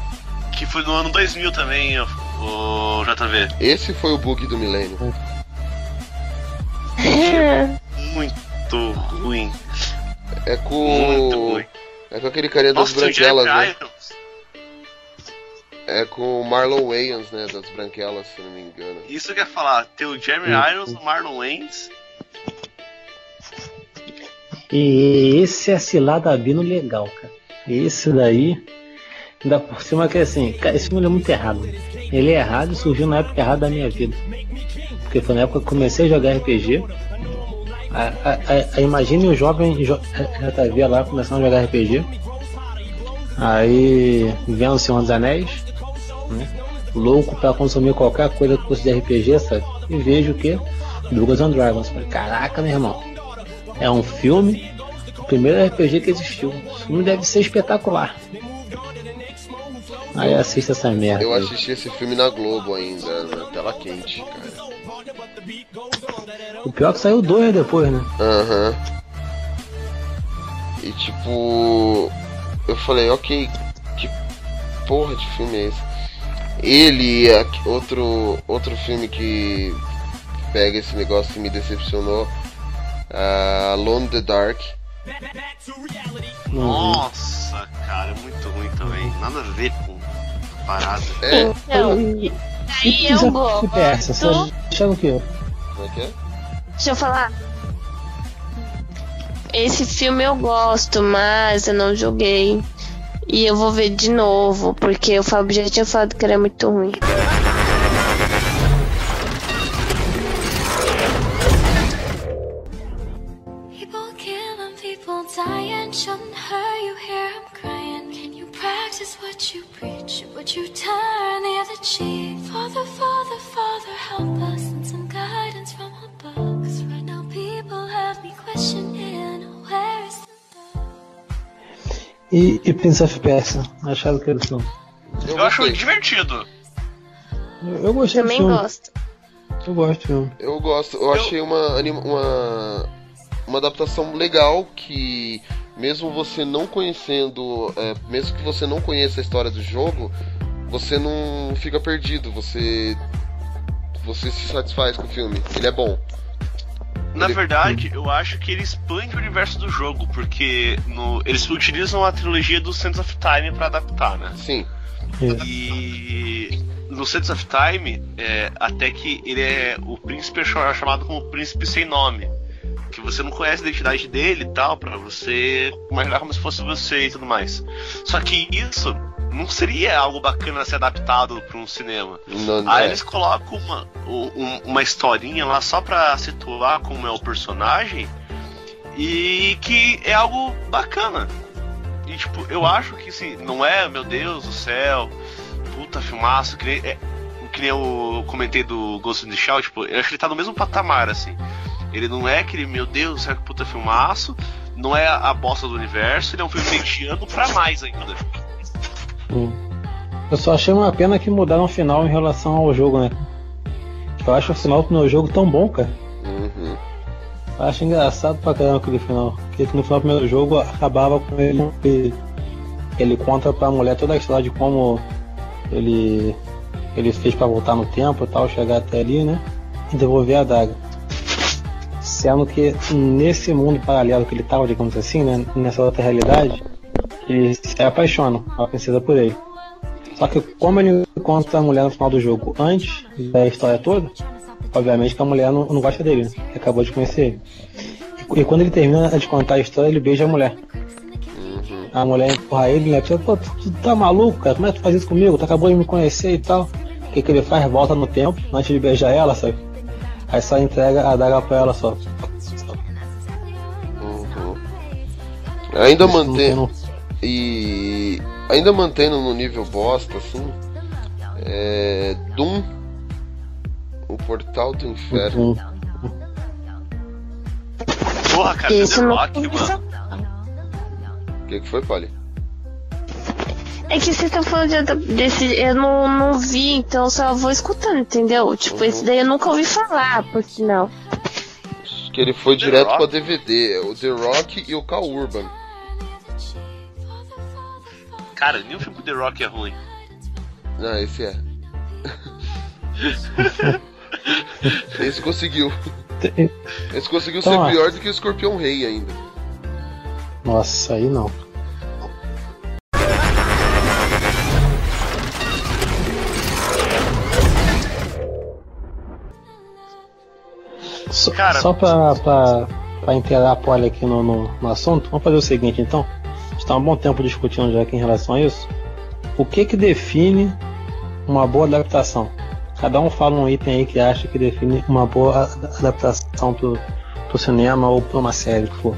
que foi no ano 2000 também, o, o JV. Esse foi o bug do milênio. Muito ruim, É muito com. ruim. É com aquele carinha das Nossa, o branquelas, né? Irons. É com o Marlon Wayans, né? Das branquelas, se não me engano. Isso que eu ia falar, tem o Jeremy. Irons, o Marlon Wayans. E esse é ciladabino legal, cara. Esse daí, ainda por cima que assim, cara, esse filme é muito errado. Ele é errado e surgiu na época errada da minha vida. Porque foi na época que eu comecei a jogar RPG. A, a, a, a- imagine o jovem jo, JV lá começando a jogar RPG. Aí vendo o Senhor dos Anéis, né? Louco pra consumir qualquer coisa que fosse de RPG, sabe? E vejo o que? Dungeons and Dragons. Falei, caraca, meu irmão. É um filme. primeiro RPG que existiu. O filme deve ser espetacular. Aí assista essa merda. Eu aí. assisti esse filme na Globo ainda, na tela quente, cara. O pior é que saiu dois depois, né? Aham. E tipo. Eu falei, ok, que porra de filme é esse? Ele e outro, outro filme que pega esse negócio que me decepcionou. ah, Alone in the Dark. Não Nossa, cara, é muito ruim também. Nada a ver com a parada. É, Então, aí eu gosto. Você o quê? como é que é? Deixa eu falar. Esse filme eu gosto, mas eu não joguei. E eu vou ver de novo, porque o Fábio já tinha falado que era muito ruim. People E, e Prince of Persia? Acharam que eles não? Eu, Eu acho divertido. Eu, eu gostei Também do filme. gosto. Eu gosto do filme. Eu gosto, eu achei uma, anima- uma, uma adaptação legal que, mesmo você não conhecendo, é, mesmo que você não conheça a história do jogo, você não fica perdido, você, você se satisfaz com o filme. Ele é bom. Na verdade, eu acho que ele expande o universo do jogo, porque no- eles utilizam a trilogia do Sands of Time pra adaptar, né? Sim, E no Sands of Time, é, até que ele é o príncipe é cha- chamado como príncipe sem nome. Que você não conhece a identidade dele e tal, pra você imaginar como se fosse você e tudo mais. Só que isso não seria algo bacana ser adaptado pra um cinema. não, Aí é, eles colocam uma, um- uma historinha lá só pra situar como é o personagem e que é algo bacana. E tipo, eu acho que assim, não é, meu Deus do céu, puta filmaço, que nem, é, que nem eu comentei do Ghost in the Shell, tipo, eu acho que ele tá no mesmo patamar, assim. Ele não é aquele, meu Deus do céu, que puta filmaço, não é a, a bosta do universo, ele é um filme mediano pra mais ainda. Hum. Eu só achei uma pena que mudaram o final em relação ao jogo, né? Eu acho o final do meu jogo tão bom, cara. uhum. Eu acho engraçado pra caramba aquele final. Porque no final do primeiro jogo acabava com ele. Ele, ele conta pra mulher toda a história de como ele, ele fez pra voltar no tempo e tal, chegar até ali, né? E devolver a adaga. Sendo que nesse mundo paralelo que ele tava, digamos assim, né? Nessa outra realidade, ele se apaixona, a princesa por ele. Só que como ele encontra a mulher no final do jogo antes da história toda, obviamente que a mulher não, não gosta dele, né? Acabou de conhecer ele. E, e quando ele termina de contar a história, ele beija a mulher. Uhum. A mulher empurra ele, né? Tipo, Pô, tu, tá maluco, cara? Como é que tu faz isso comigo? Tu acabou de me conhecer e tal. O que, que ele faz? Volta no tempo, antes de beijar ela, sabe? Aí só entrega a daga pra ela só. Uhum. Ainda mantém. E ainda mantendo no nível bosta, assim. É. Doom. O portal do inferno. Porra, cara, Esse The não Rock, mano. O que, que foi, Polly? É que vocês estão falando de- desse. Eu não, não vi, então só vou escutando, entendeu? Tipo, Uhum. esse daí eu nunca ouvi falar, por sinal. Que ele foi The direto Rock? pra DVD. O The Rock e o Cal Urban. Cara, nenhum filme com The Rock é ruim. Ah, esse é. Esse conseguiu. Esse conseguiu Então, ser ó. pior do que o Escorpião Rei ainda. Nossa, aí não. Só, Cara, só pra, pra, pra inteirar a Polly aqui no, no, no assunto, vamos fazer o seguinte então. Tá há um bom tempo discutindo já aqui em relação a isso. O que que define uma boa adaptação? Cada um fala um item aí que acha que define uma boa adaptação pro, pro cinema ou pra uma série que for.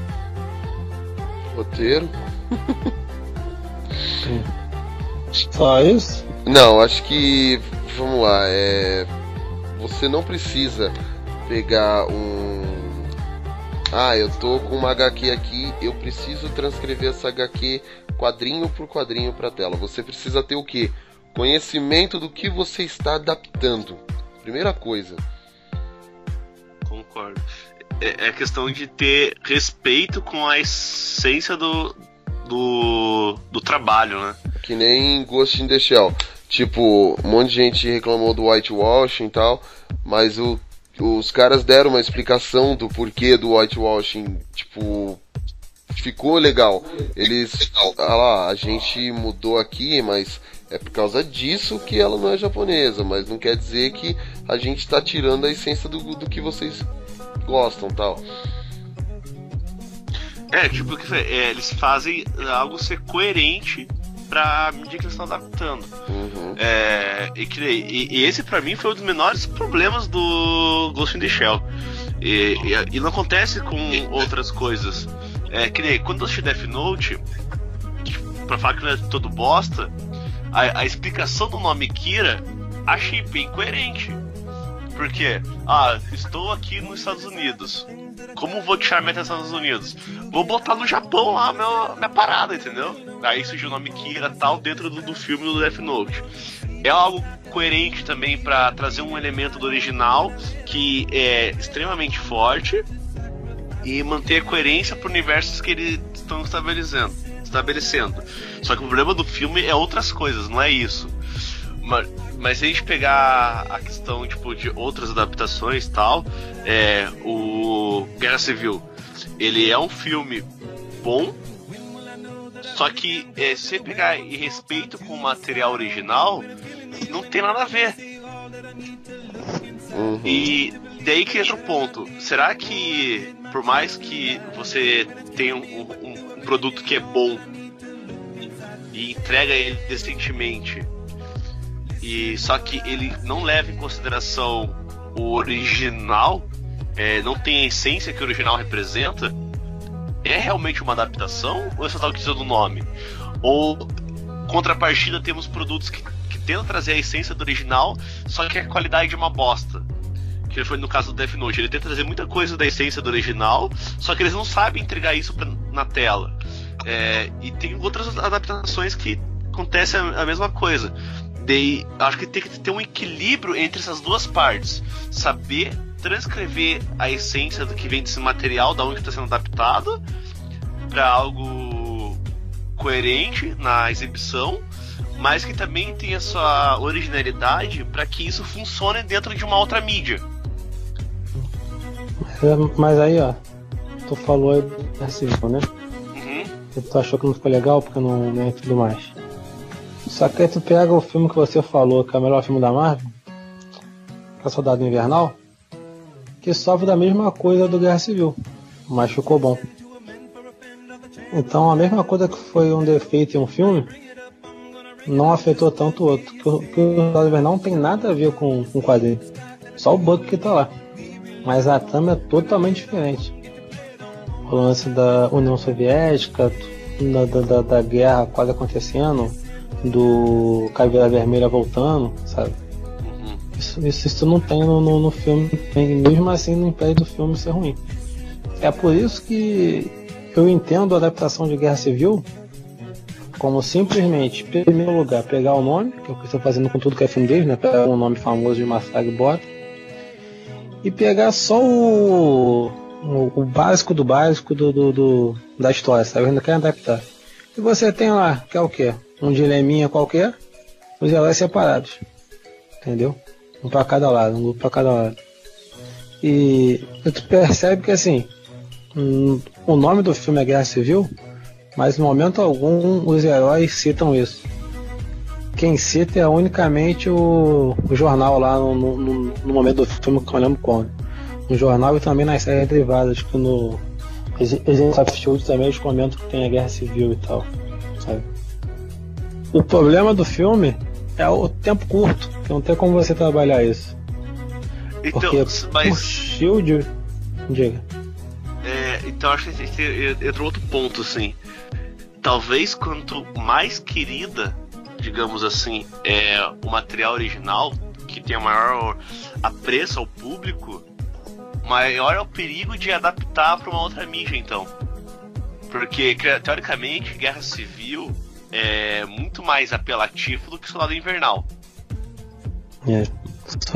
Roteiro. Só isso? Não, acho que. Vamos lá, é. Você não precisa pegar um. Ah, eu tô com uma HQ aqui, eu preciso transcrever essa HQ quadrinho por quadrinho para tela. Você precisa ter o quê? Conhecimento do que você está adaptando. Primeira coisa. Concordo. É, é questão de ter respeito com a essência do, do, do trabalho, né? Que nem Ghost in the Shell. Tipo, um monte de gente reclamou do whitewashing e tal, mas o os caras deram uma explicação do porquê do whitewashing, tipo, ficou legal. Eles, ah lá, a gente mudou aqui, mas é por causa disso que ela não é japonesa, mas não quer dizer que a gente está tirando a essência do, do que vocês gostam, tal. É, tipo, é, eles fazem algo ser coerente pra mídia que eles estão adaptando. Uhum. É, e, e, e, esse para mim foi um dos menores problemas do Ghost in the Shell. E, e, e não acontece com outras coisas. É, que nem quando eu assisti Death Note, pra falar que não é todo bosta, a, a explicação do nome Kira achei bem coerente. Porque, ah, estou aqui nos Estados Unidos. Como vou te chamar atenção Estados Unidos? Vou botar no Japão lá minha, minha parada, entendeu? Aí surgiu o nome Kira tal dentro do, do filme do Death Note. É algo coerente também para trazer um elemento do original que é extremamente forte e manter a coerência para universos que eles estão estabelecendo, estabelecendo. Só que o problema do filme é outras coisas, não é isso. Mas, mas se a gente pegar a questão tipo, de outras adaptações tal, é, o Guerra Civil, ele é um filme bom, só que é, se pegar em respeito com o material original, não tem nada a ver. Uhum. E daí que entra o ponto. Será que, por mais que você tenha um, um, um produto que é bom e entrega ele decentemente, e só que ele não leva em consideração o original, é, não tem a essência que o original representa, é realmente uma adaptação ou é só tá utilizando o nome? Ou contrapartida temos produtos que, que tentam trazer a essência do original, só que a qualidade é uma bosta. Que foi no caso do Death Note, ele tenta trazer muita coisa da essência do original, só que eles não sabem entregar isso pra, na tela. É, e tem outras adaptações que acontece a, a mesma coisa. Daí, acho que tem que ter um equilíbrio entre essas duas partes. Saber transcrever a essência do que vem desse material, da onde está sendo adaptado, para algo coerente na exibição, mas que também tenha sua originalidade para que isso funcione dentro de uma outra mídia. Mas aí, ó, tu falou assim, né? Uhum. Tu achou que não ficou legal porque não, não é tudo mais. Só que aí tu pega o filme que você falou, que é o melhor filme da Marvel, que é Soldado Invernal, que sofre da mesma coisa do Guerra Civil, mas ficou bom. Então a mesma coisa que foi um defeito em um filme, não afetou tanto o outro. O, o Soldado Invernal não tem nada a ver com, com o quadrinho. Só o Buck que tá lá. Mas a trama é totalmente diferente. O lance da União Soviética, da, da, da guerra quase acontecendo, do Caveira Vermelha voltando, sabe? Uhum. Isso, isso, isso não tem no, no, no filme, mesmo assim não impede do filme ser ruim. É por isso que eu entendo a adaptação de Guerra Civil como simplesmente, em primeiro lugar, pegar o nome, que é o que estou fazendo com tudo que é filme deles, né? Pegar um nome famoso de Massacre bota e pegar só o, o, o básico do básico do, do, do, da história, sabe? Eu ainda quero adaptar. E você tem lá, que é o quê? Um dileminha qualquer, os heróis separados. Entendeu? Um para cada lado, um grupo para cada lado. E tu percebe que assim, um, o nome do filme é Guerra Civil, mas em momento algum os heróis citam isso. Quem cita é unicamente o, o jornal lá no, no, no, momento do filme que eu lembro quando. No jornal e também nas séries derivadas, que no Agents of também eles comentam que tem a guerra civil e tal. O problema do filme é o tempo curto. Não tem como você trabalhar isso. Então, Porque mas... o Shield. Diga. É, então acho que entra outro ponto, assim. Talvez quanto mais querida, digamos assim, é o material original, que tem maior apreço ao público, maior é o perigo de adaptar para uma outra mídia, então. Porque, teoricamente, Guerra Civil é muito mais apelativo do que Soldado Invernal. É.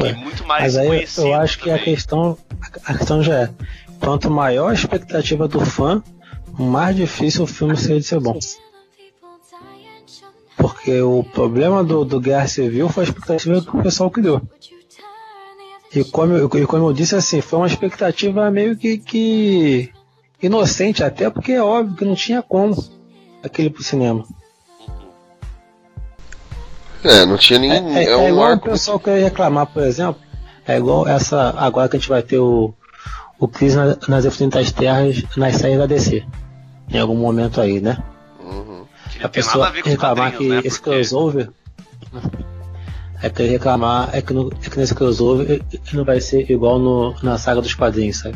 E muito mais Mas aí eu acho que também. a questão, a questão já é: quanto maior a expectativa do fã, mais difícil o filme seria de ser bom. Porque o problema do, do Guerra Civil foi a expectativa que o pessoal criou. E como, eu- e como eu disse, assim, foi uma expectativa meio que, que inocente, até porque é óbvio que não tinha como aquele pro cinema. É, não tinha nem. É, é- É, é um igual o pessoal querer reclamar, por exemplo. É igual essa. Agora que a gente vai ter o, o Crise na- nas Infinitas Terras nas séries da DC. Em algum momento aí, né? Uhum. Que A pessoa a reclamar que né? esse Porque- crossover. É que reclamar é que, no- é que nesse crossover ele não vai ser igual no, na saga dos quadrinhos, sabe?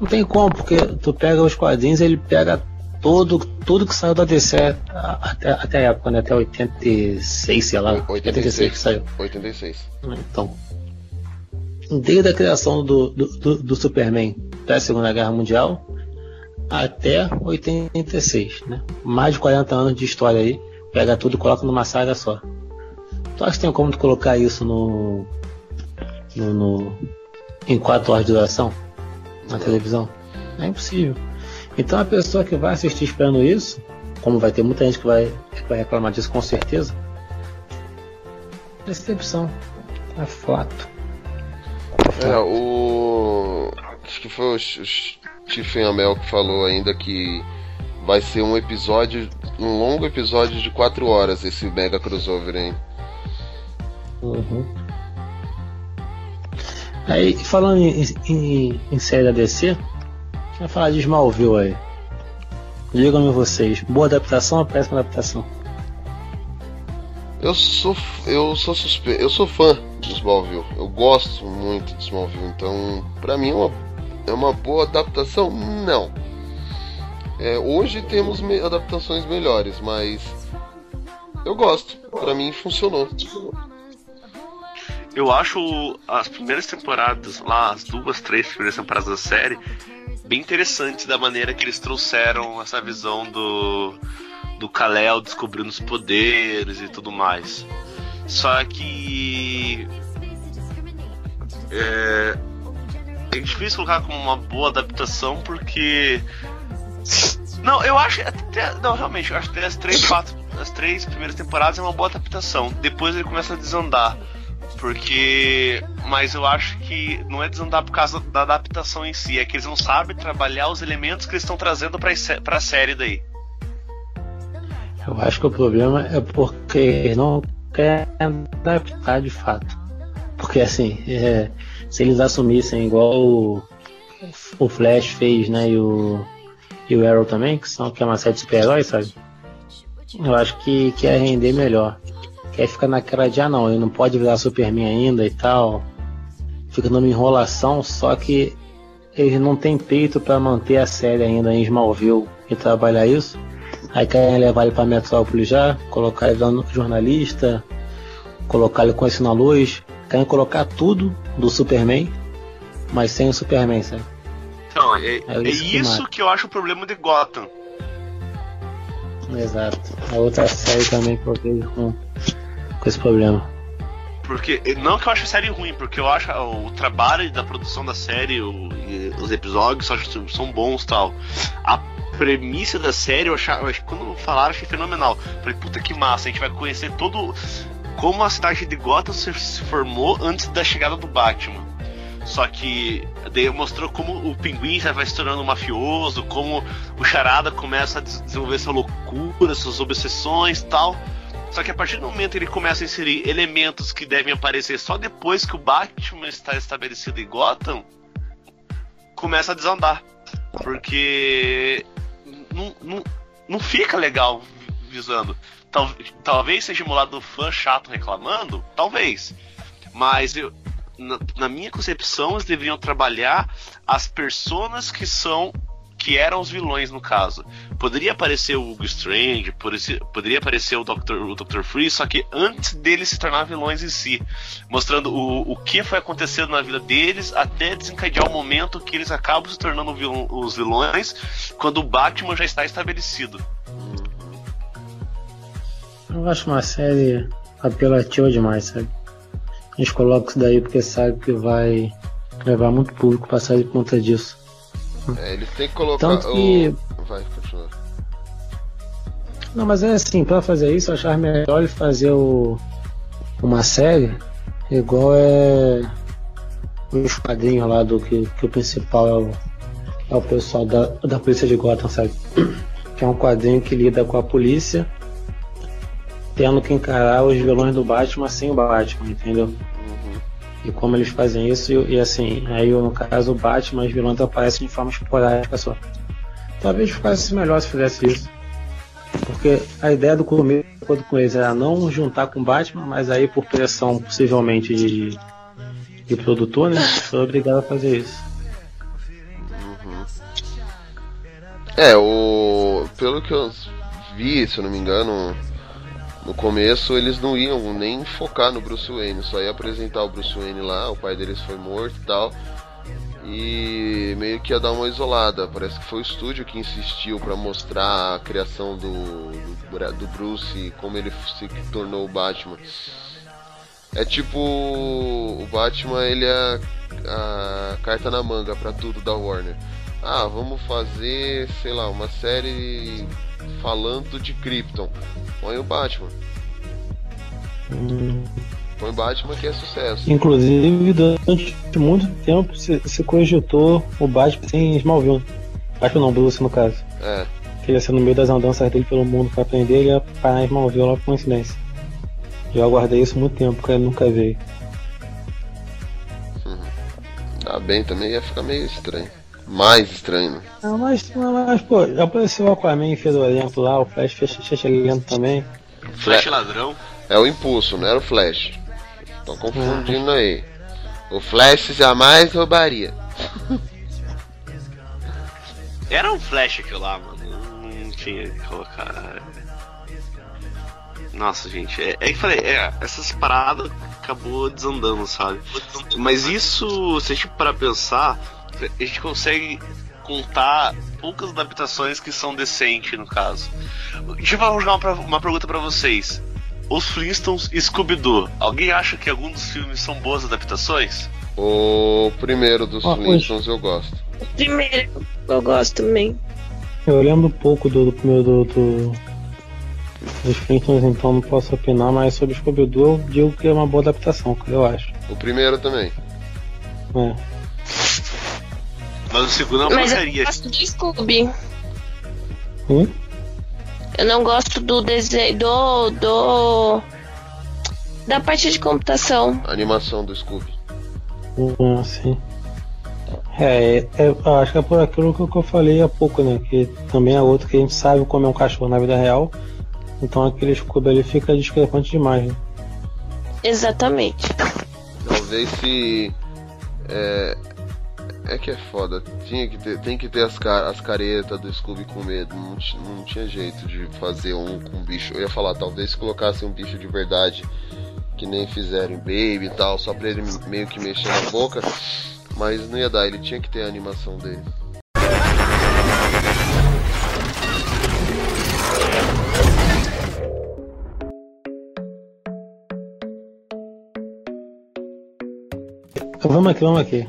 Não tem como, porque tu pega os quadrinhos ele pega todo, tudo que saiu da DC até, até a época, né? Até 86, sei lá. 86 que saiu. 86. Então, desde a criação do, do, do, do Superman da Segunda Guerra Mundial até 86, né? Mais de 40 anos de história aí, pega tudo e coloca numa saga só. Tu acha que tem como tu colocar isso no, no, no- em 4 horas de duração na televisão? É impossível. Então a pessoa que vai assistir esperando isso, como vai ter muita gente que vai, que vai reclamar disso com certeza, decepção. É fato. É, o. Acho que foi o Stephen Amell que falou ainda que vai ser um episódio, um longo episódio de 4 horas esse mega crossover, hein? Uhum. Aí, falando em, em, em série da DC, vai falar de Smallville aí. Digam-me vocês, boa adaptação ou péssima adaptação? Eu sou eu sou suspe... eu sou fã de Smallville. Eu gosto muito de Smallville, então pra mim é uma, é uma boa adaptação? Não. É, hoje temos me- adaptações melhores, mas eu gosto. Pra mim funcionou. Eu acho as primeiras temporadas, lá, as duas, três primeiras temporadas da série, bem interessantes da maneira que eles trouxeram essa visão do, do Kal-El descobrindo os poderes e tudo mais. Só que. É, é difícil colocar como uma boa adaptação porque. Não, eu acho até. Não, realmente, eu acho que as três, quatro, as três primeiras temporadas é uma boa adaptação. Depois ele começa a desandar. Porque. Mas eu acho que não é desandar por causa da adaptação em si, é que eles não sabem trabalhar os elementos que eles estão trazendo pra, pra série daí. Eu acho que o problema é porque não quer adaptar de fato. Porque assim, é, se eles assumissem igual o, o Flash fez, né, e o, e o Arrow também, que, são, que é uma série de super-heróis, sabe? Eu acho que, que ia render melhor. Que aí fica naquela de, ah não, ele não pode virar Superman ainda e tal. Fica numa enrolação, só que eles não têm peito para manter a série ainda em Smallville e trabalhar isso. Aí querem levar ele pra Metrópole já, colocar ele dando jornalista, colocar ele com isso na luz, querem colocar tudo do Superman, mas sem o Superman, sabe? Então, é, É é isso que isso mata. que eu acho o problema de Gotham. Exato. A outra série também que eu vejo com, com esse problema. Porque, não que eu ache a série ruim, porque eu acho o trabalho da produção da série, o- os episódios acho são bons tal. A premissa da série, eu achava, acho quando falaram, achei fenomenal. Falei, puta que massa, a gente vai conhecer todo. Como a cidade de Gotham se, se formou antes da chegada do Batman. Só que daí mostrou como o pinguim já vai se tornando mafioso, como o Charada começa a des- desenvolver essa loucura, essas obsessões e tal. Só que a partir do momento que ele começa a inserir elementos que devem aparecer só depois que o Batman está estabelecido em Gotham, começa a desandar. Porque não, não, não fica legal visando. Tal, talvez seja um lado do fã chato reclamando, talvez. Mas eu, na, na minha concepção, eles deveriam trabalhar as personas que são que eram os vilões no caso. Poderia aparecer o Hugo Strange, poderia aparecer o Dr. o Dr. Freeze, só que antes deles se tornar vilões em si, mostrando o, o que foi acontecendo na vida deles até desencadear o momento que eles acabam se tornando os vilões quando o Batman já está estabelecido. Eu acho uma série apelativa demais, sabe? A gente coloca isso daí porque sabe que vai levar muito público pra sair por conta disso. É, eles têm que colocar. Tanto que... O... Vai, continua. Não, mas é assim, pra fazer isso, eu achava melhor ele fazer o... uma série igual é os quadrinhos lá do que, que o principal é o, é o pessoal da, da polícia de Gotham, sabe? Que é um quadrinho que lida com a polícia tendo que encarar os vilões do Batman sem o Batman, entendeu? E como eles fazem isso, e, e, assim, aí no caso o Batman, os vilões aparecem de forma esporádica só. Talvez ficasse melhor se fizesse isso. Porque a ideia do começo, com eles, era não juntar com o Batman, mas aí por pressão possivelmente de, de produtor, né? Foi obrigado a fazer isso. Uhum. É, o. Pelo que eu vi, se eu não me engano, no começo eles não iam nem focar no Bruce Wayne, só ia apresentar o Bruce Wayne lá, o pai deles foi morto e tal. E meio que ia dar uma isolada. Parece que foi o estúdio que insistiu para mostrar a criação do, do, do Bruce e como ele se tornou o Batman. É tipo o Batman, ele é a, a carta na manga para tudo da Warner. Ah, vamos fazer, sei lá, uma série falando de Krypton. Põe o Batman. Hum. Põe o Batman que é sucesso. Inclusive, durante muito tempo se, se cogitou o Batman sem Smallville. Batman não, Bruce no caso. É. Que ia ser no meio das andanças dele pelo mundo pra aprender, ele ia parar em Smallville lá por coincidência. Eu aguardei isso muito tempo, porque ele nunca veio. Uhum. Ah, bem, também ia ficar meio estranho mais estranho. Não, mas, mas, pô, já apareceu o Aquaman fedorento lá, o Flash fechalento também. Flash ladrão? É o impulso, não era o Flash. Tô confundindo ah. aí. O Flash jamais roubaria. Era um Flash aquilo lá, mano. Não tinha que colocar. Nossa, gente, é, é que falei, é, essas paradas acabou desandando, sabe? Mas isso, se a gente parar pensar, a gente consegue contar poucas adaptações que são decentes, no caso. Deixa eu jogar uma, uma pergunta para vocês. Os Flintstones e Scooby-Doo, alguém acha que alguns dos filmes são boas adaptações? O primeiro dos oh, Flintstones eu gosto. O primeiro eu gosto também. Eu lembro pouco do, do primeiro do, do, dos Flintstones, então não posso opinar, mas sobre Scooby-Doo eu digo que é uma boa adaptação, eu acho. O primeiro também. É. Mas o segundo é uma Mas porcaria. Eu gosto do Scooby. Hum? Eu não gosto do desenho. do. do. da parte de computação. A animação do Scooby. Ah, sim. É, é, é acho que é por aquilo que eu falei há pouco, né? Que também é outro que a gente sabe como é um cachorro na vida real. Então aquele Scooby ali fica discrepante demais, né? Exatamente. Talvez se é, é que é foda. Tinha que ter, tem que ter as, as caretas do Scooby com medo. Não, não tinha jeito de fazer um com bicho. Eu ia falar, talvez se colocasse um bicho de verdade, que nem fizeram em Baby e tal, só pra ele meio que mexer na boca. Mas não ia dar, ele tinha que ter a animação dele. Vamos aqui, vamos aqui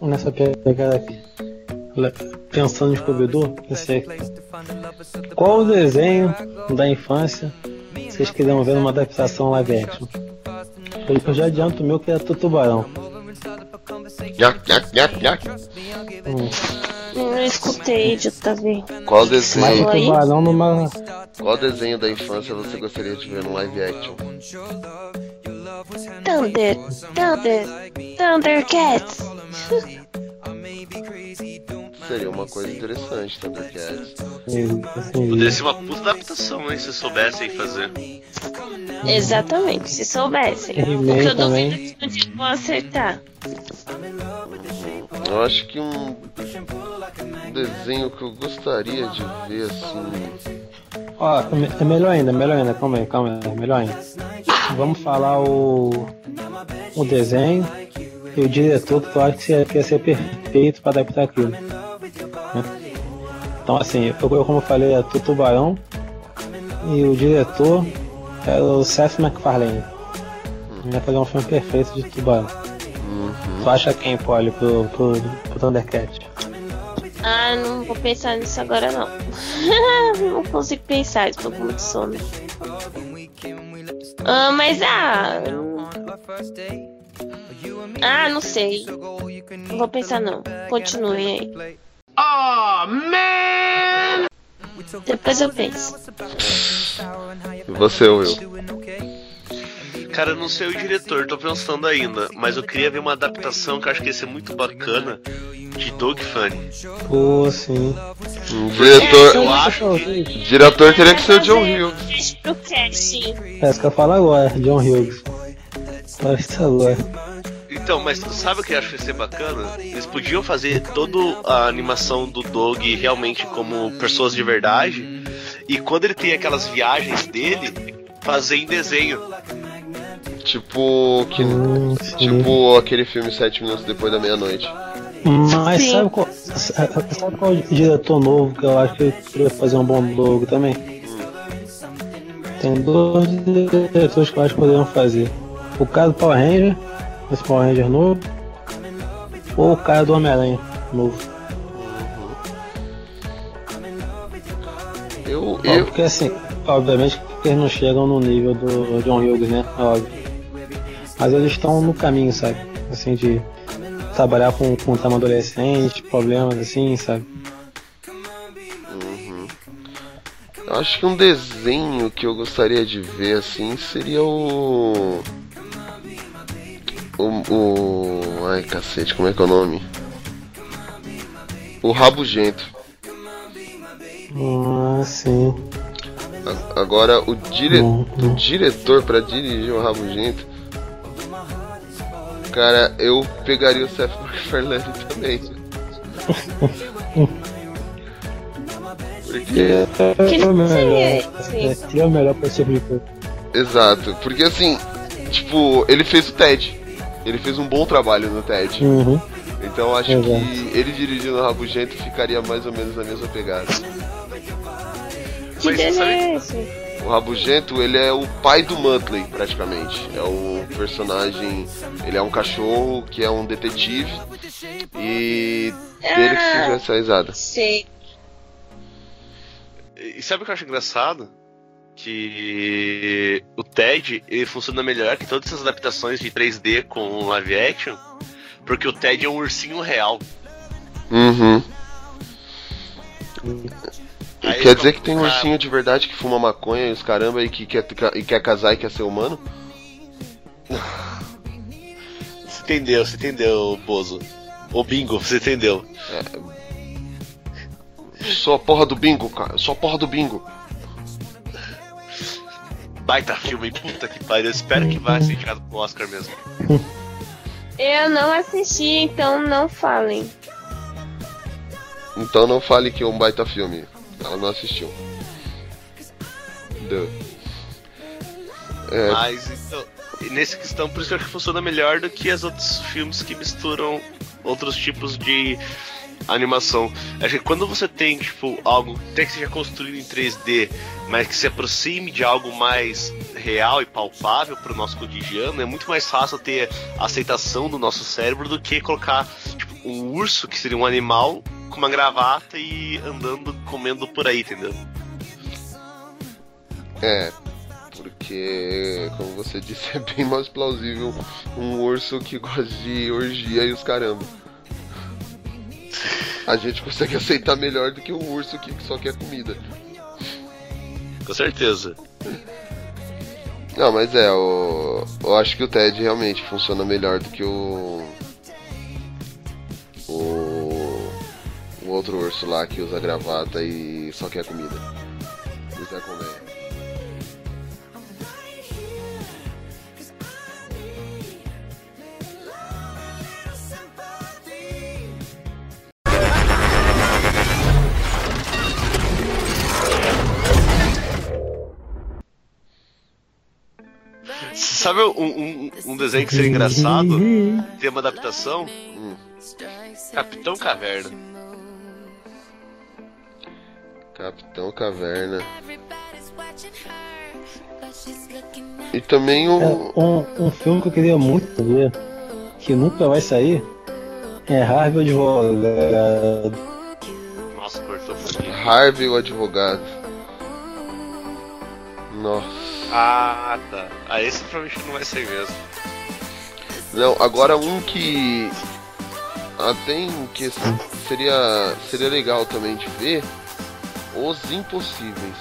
nessa pegada aqui. Pensando em Scooby-Doo, pensei aqui. Qual o desenho da infância vocês queriam ver numa adaptação live action? Eu já adianto o meu que é Tutubarão. Yak, yak, yak, yak. Hum. Não escutei, de tá vendo. Qual desenho? Tubarão numa... Qual desenho da infância você gostaria de ver no live action? Down there, down there, down there, cats. Seria uma coisa interessante, Thundercats. Poderia ser uma puta adaptação, hein, se soubessem fazer. Exatamente, se soubessem. Porque eu também. duvido que eles vão acertar. Eu acho que um desenho que eu gostaria de ver assim. Ó, é me- é melhor ainda, melhor ainda, calma aí, calma aí, é melhor ainda. Vamos falar o, o desenho e o diretor que eu acho que ia, que ia ser perfeito para adaptar aquilo. Né? Então assim, eu, eu, como eu falei, é o Tubarão e o diretor é o Seth MacFarlane. Ele Ia fazer um filme perfeito de Tubarão. Tu acha quem, Polly, pro, pro, pro Thundercat? Ah, não vou pensar nisso agora não. não consigo pensar, estou com muito sono. Ah, mas ah. Ah, não sei. Não vou pensar não. Continue aí. Depois eu penso. E você, Will? Cara, eu não sei o diretor, tô pensando ainda, mas eu queria ver uma adaptação que eu acho que ia ser muito bacana de Dog Funny. Pô, sim. Um diretor. Eu acho Diretor teria que ser o John cast. É isso que eu falo agora, John Hughes. Olha isso agora. Então, mas sabe o que eu acho que ia ser bacana? Eles podiam fazer toda a animação do Dog realmente como pessoas de verdade. E quando ele tem aquelas viagens dele, fazer em desenho. Tipo. Que, Hum, sim. tipo aquele filme Sete Minutos Depois da Meia-Noite. Mas Sim. sabe qual, sabe qual diretor novo que eu acho que queria fazer um bom logo também? Tem dois diretores que eu acho que poderiam fazer. O cara do Power Ranger, esse Power Ranger novo, ou o cara do Homem-Aranha novo. Eu. Eu Porque assim, obviamente que eles não chegam no nível do John Hughes, né? É Óbvio. Mas eles estão no caminho, sabe? Assim, de trabalhar com, com trama adolescente, problemas assim, sabe? eu acho que um desenho que eu gostaria de ver assim seria o. O. o ai cacete, como é que é o nome? O Rabugento. Ah, sim. A- Agora, o, dire... Hum, o diretor pra dirigir o Rabugento. Cara, eu pegaria o Seth MacFarlane também. Porque. Que é o melhor. seria É, é o melhor pra coisa. Exato. Porque assim, tipo, ele fez o Ted. Ele fez um bom trabalho no Ted. Uhum. Então eu acho Exato. que ele dirigindo o Rabugento ficaria mais ou menos na mesma pegada. Que Mas sabe- é esse? O Rabugento, ele é o pai do Muttley, praticamente. É o personagem. Ele é um cachorro que é um detetive. E dele que surgiu Ah, essa risada. sei. E sabe o que eu acho engraçado? Que o TED ele funciona melhor que todas essas adaptações de 3D com live action, porque o TED é um ursinho real. Uhum. Aí Quer dizer que tem um ursinho de verdade que fuma maconha e os caramba e que quer, e quer casar e quer ser humano? Você entendeu, você entendeu, Bozo. Ô Bingo, você entendeu. Sou a porra do bingo, cara. Sou a porra do bingo. Baita filme, puta que pariu. Eu espero que vá ser indicado pro Oscar mesmo. Eu não assisti, então não falem. Então não fale que é um baita filme. Ela não assistiu. Duh. É, Mas então, nessa questão, por isso que eu acho que funciona melhor do que os outros filmes que misturam outros tipos de animação. Acho que quando você tem, tipo, algo até que seja construído em 3D, mas que se aproxime de algo mais real e palpável para o nosso cotidiano, é muito mais fácil ter a aceitação do nosso cérebro do que colocar tipo, um urso, que seria um animal, com uma gravata e andando comendo por aí, entendeu? é. Porque, como você disse, é bem mais plausível um urso que gosta de orgia e os caramba. A gente consegue aceitar melhor do que um urso que só quer comida. Com certeza. Não, mas é, o... eu acho que o TED realmente funciona melhor do que o. O. o outro urso lá que usa gravata e só quer comida. Não quer comer. Sabe um, um, um, desenho que seria engraçado? Tem uma adaptação? Hum. Capitão Caverna. Capitão Caverna. E também um... É, um, um filme que eu queria muito ver, que nunca vai sair, é Harvey o Advogado. Nossa, cortou. Harvey o Advogado. Nossa. Ah, tá. Ah, esse provavelmente não vai sair mesmo. Não, agora um que. Ah, tem que seria, seria legal também de ver Os Impossíveis.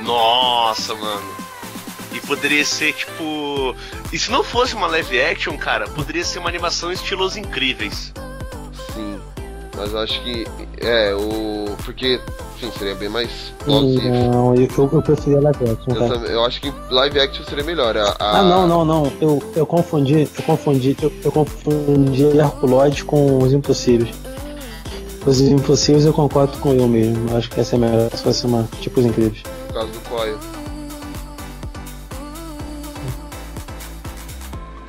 Nossa, mano. E poderia ser tipo. E se não fosse uma live action, cara, poderia ser uma animação estilos incríveis. Mas eu acho que. É, o. Porque Sim, seria bem mais plausível. Não, eu, eu preferia live action. Eu, também, eu, acho que live action seria melhor. A, a... Ah, não, não, não. Eu, eu confundi, eu confundi, eu, eu confundi Herculoides com os impossíveis. Os impossíveis eu concordo com eu mesmo. Acho que essa é melhor se fosse uma tipo os incríveis. Por causa do Coil.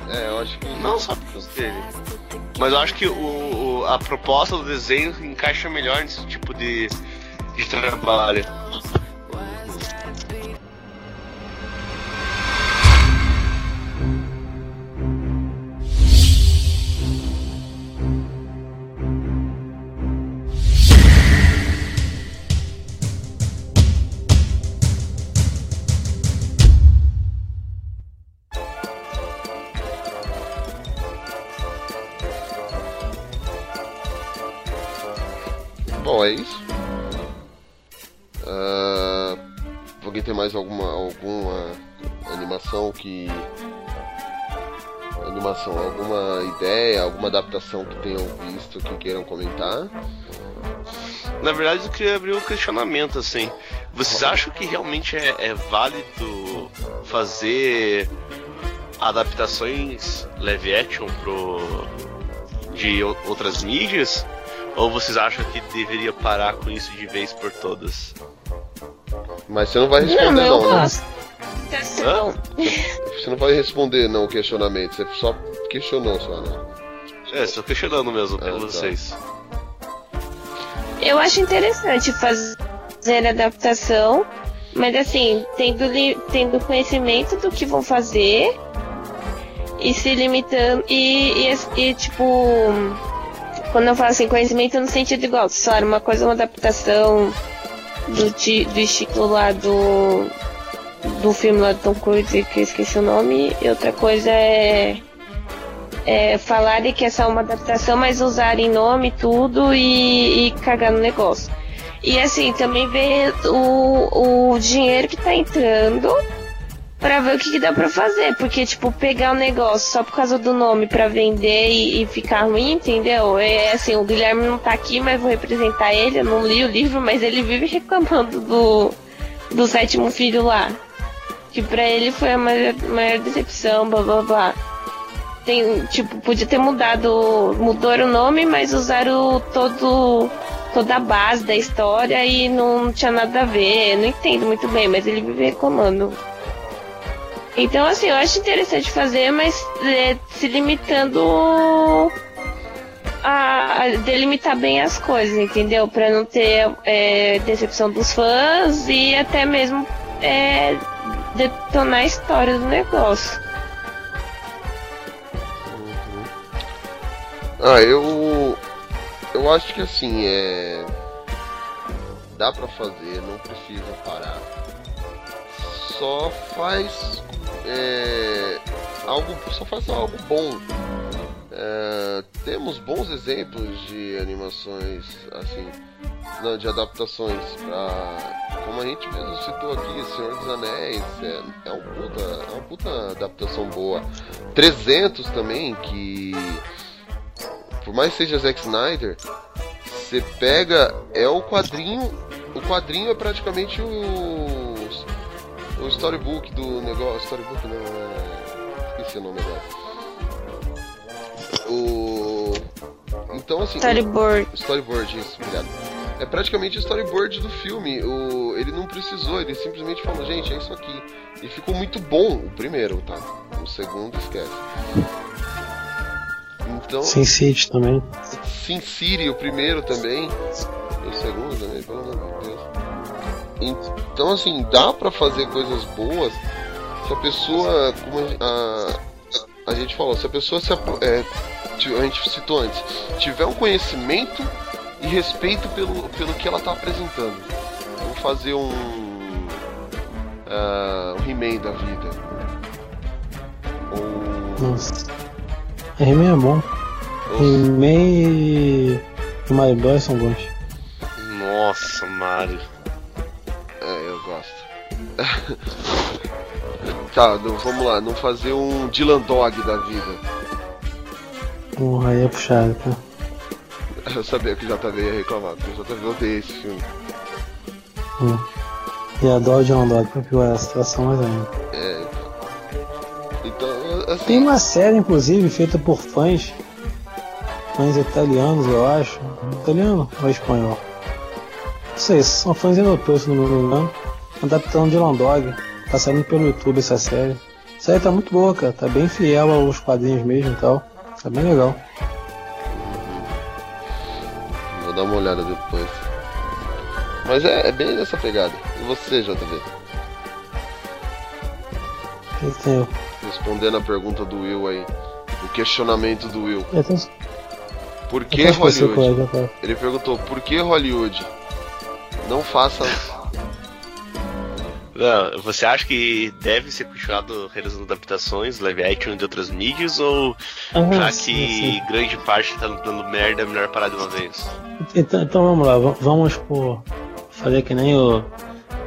É, eu acho que. Não só por causa dele. Mas eu acho que o, o, a proposta do desenho encaixa melhor nesse tipo de de trabalho. Mais alguma, alguma animação que. Animação, alguma ideia, alguma adaptação que tenham visto que queiram comentar? Na verdade, eu queria abrir um questionamento assim. Vocês acham que realmente é, é válido fazer adaptações live action pro, de outras mídias? Ou vocês acham que deveria parar com isso de vez por todas? Mas você não vai responder não, não né? Você não vai responder não o questionamento, você só questionou só, né? É, estou questionando mesmo ah, pra tá. vocês. Eu acho interessante fazer adaptação, mas assim, tendo, tendo conhecimento do que vão fazer e se limitando e, e, e tipo quando eu falo assim, conhecimento no sentido igual, só uma coisa, uma adaptação do, estilo lá do, do filme lá do Tom Cruise, que eu esqueci o nome, e outra coisa é, é falarem que é só uma adaptação, mas usarem nome tudo e, e cagar no negócio. E assim, também ver o, o dinheiro que tá entrando para ver o que, que, dá para fazer, porque tipo pegar o negócio só por causa do nome para vender e, e, ficar ruim, entendeu? É assim, o Guilherme não tá aqui, mas vou representar ele. Eu não li o livro, mas ele vive reclamando do do sétimo filho lá, que para ele foi a maior, maior decepção, blá blá blá. Tem, tipo, podia ter mudado, mudou o nome, mas usaram todo toda a base da história e não, tinha nada a ver. Não entendo muito bem, mas ele vive reclamando. Então, assim, eu acho interessante fazer, mas é, se limitando a, a, delimitar bem as coisas, entendeu? Para não ter é, decepção dos fãs e até mesmo é, detonar a história do negócio. Uhum. Ah, eu. Eu acho que assim, é. Dá pra fazer, não precisa parar. Só faz é, algo só faça algo bom. É, temos bons exemplos de animações assim, não, de adaptações para como a gente mesmo citou aqui, Senhor dos Anéis, é, é, um puta, é uma puta adaptação boa. 300 também, que por mais seja Zack Snyder, Você pega. É o quadrinho. O quadrinho é praticamente o. O storybook do negócio. Storybook não, é. Esqueci o nome agora. O. Então assim. Storyboard. Storyboard, isso, obrigado. É praticamente o storyboard do filme. O, ele não precisou, ele simplesmente falou, gente, é isso aqui. E ficou muito bom o primeiro, tá? O segundo esquece. Então. Sin City também. Sin City, o primeiro também. O segundo também, pelo amor de Deus. Então, assim, dá pra fazer coisas boas se a pessoa, como a, a, a gente falou, se a pessoa se, é, a gente citou antes, tiver um conhecimento e respeito pelo, pelo que ela está apresentando. Vamos fazer um. Uh, um He-Man da vida. Ou. Nossa. He-Man é bom. He-Man e. Mario Bros são bons. Nossa, Mario. É, gosto. tá, vamos lá, não fazer um Dylan Dog da vida. Porra, aí é puxado, tá? Eu sabia que o JV ia reclamar, porque o JV odeia esse filme. Hum. E adoro John Dog pra piorar a situação mais ainda. É. Então, assim. Tem uma série, inclusive, feita por fãs. Fãs italianos, eu acho. Italiano ou espanhol? Não sei, são fãs europeus, se não me engano. Adaptando Dylan Dog. Tá saindo pelo YouTube essa série. A série tá muito boa, cara. Tá bem fiel aos quadrinhos mesmo e tal. Tá bem legal. Vou dar uma olhada depois. Mas é, é bem nessa pegada. E você, JV? Eu? Respondendo a pergunta do Will aí. O questionamento do Will. Eu tenho... Por que Hollywood? coisa, Ele perguntou, por que Hollywood? Não faça. Não, você acha que deve ser continuado realizando adaptações, live action de outras mídias, ou Ah, já sim, que sim. grande parte tá dando merda, é melhor parar de uma vez? Então, então vamos lá, vamos por. Fazer que nem o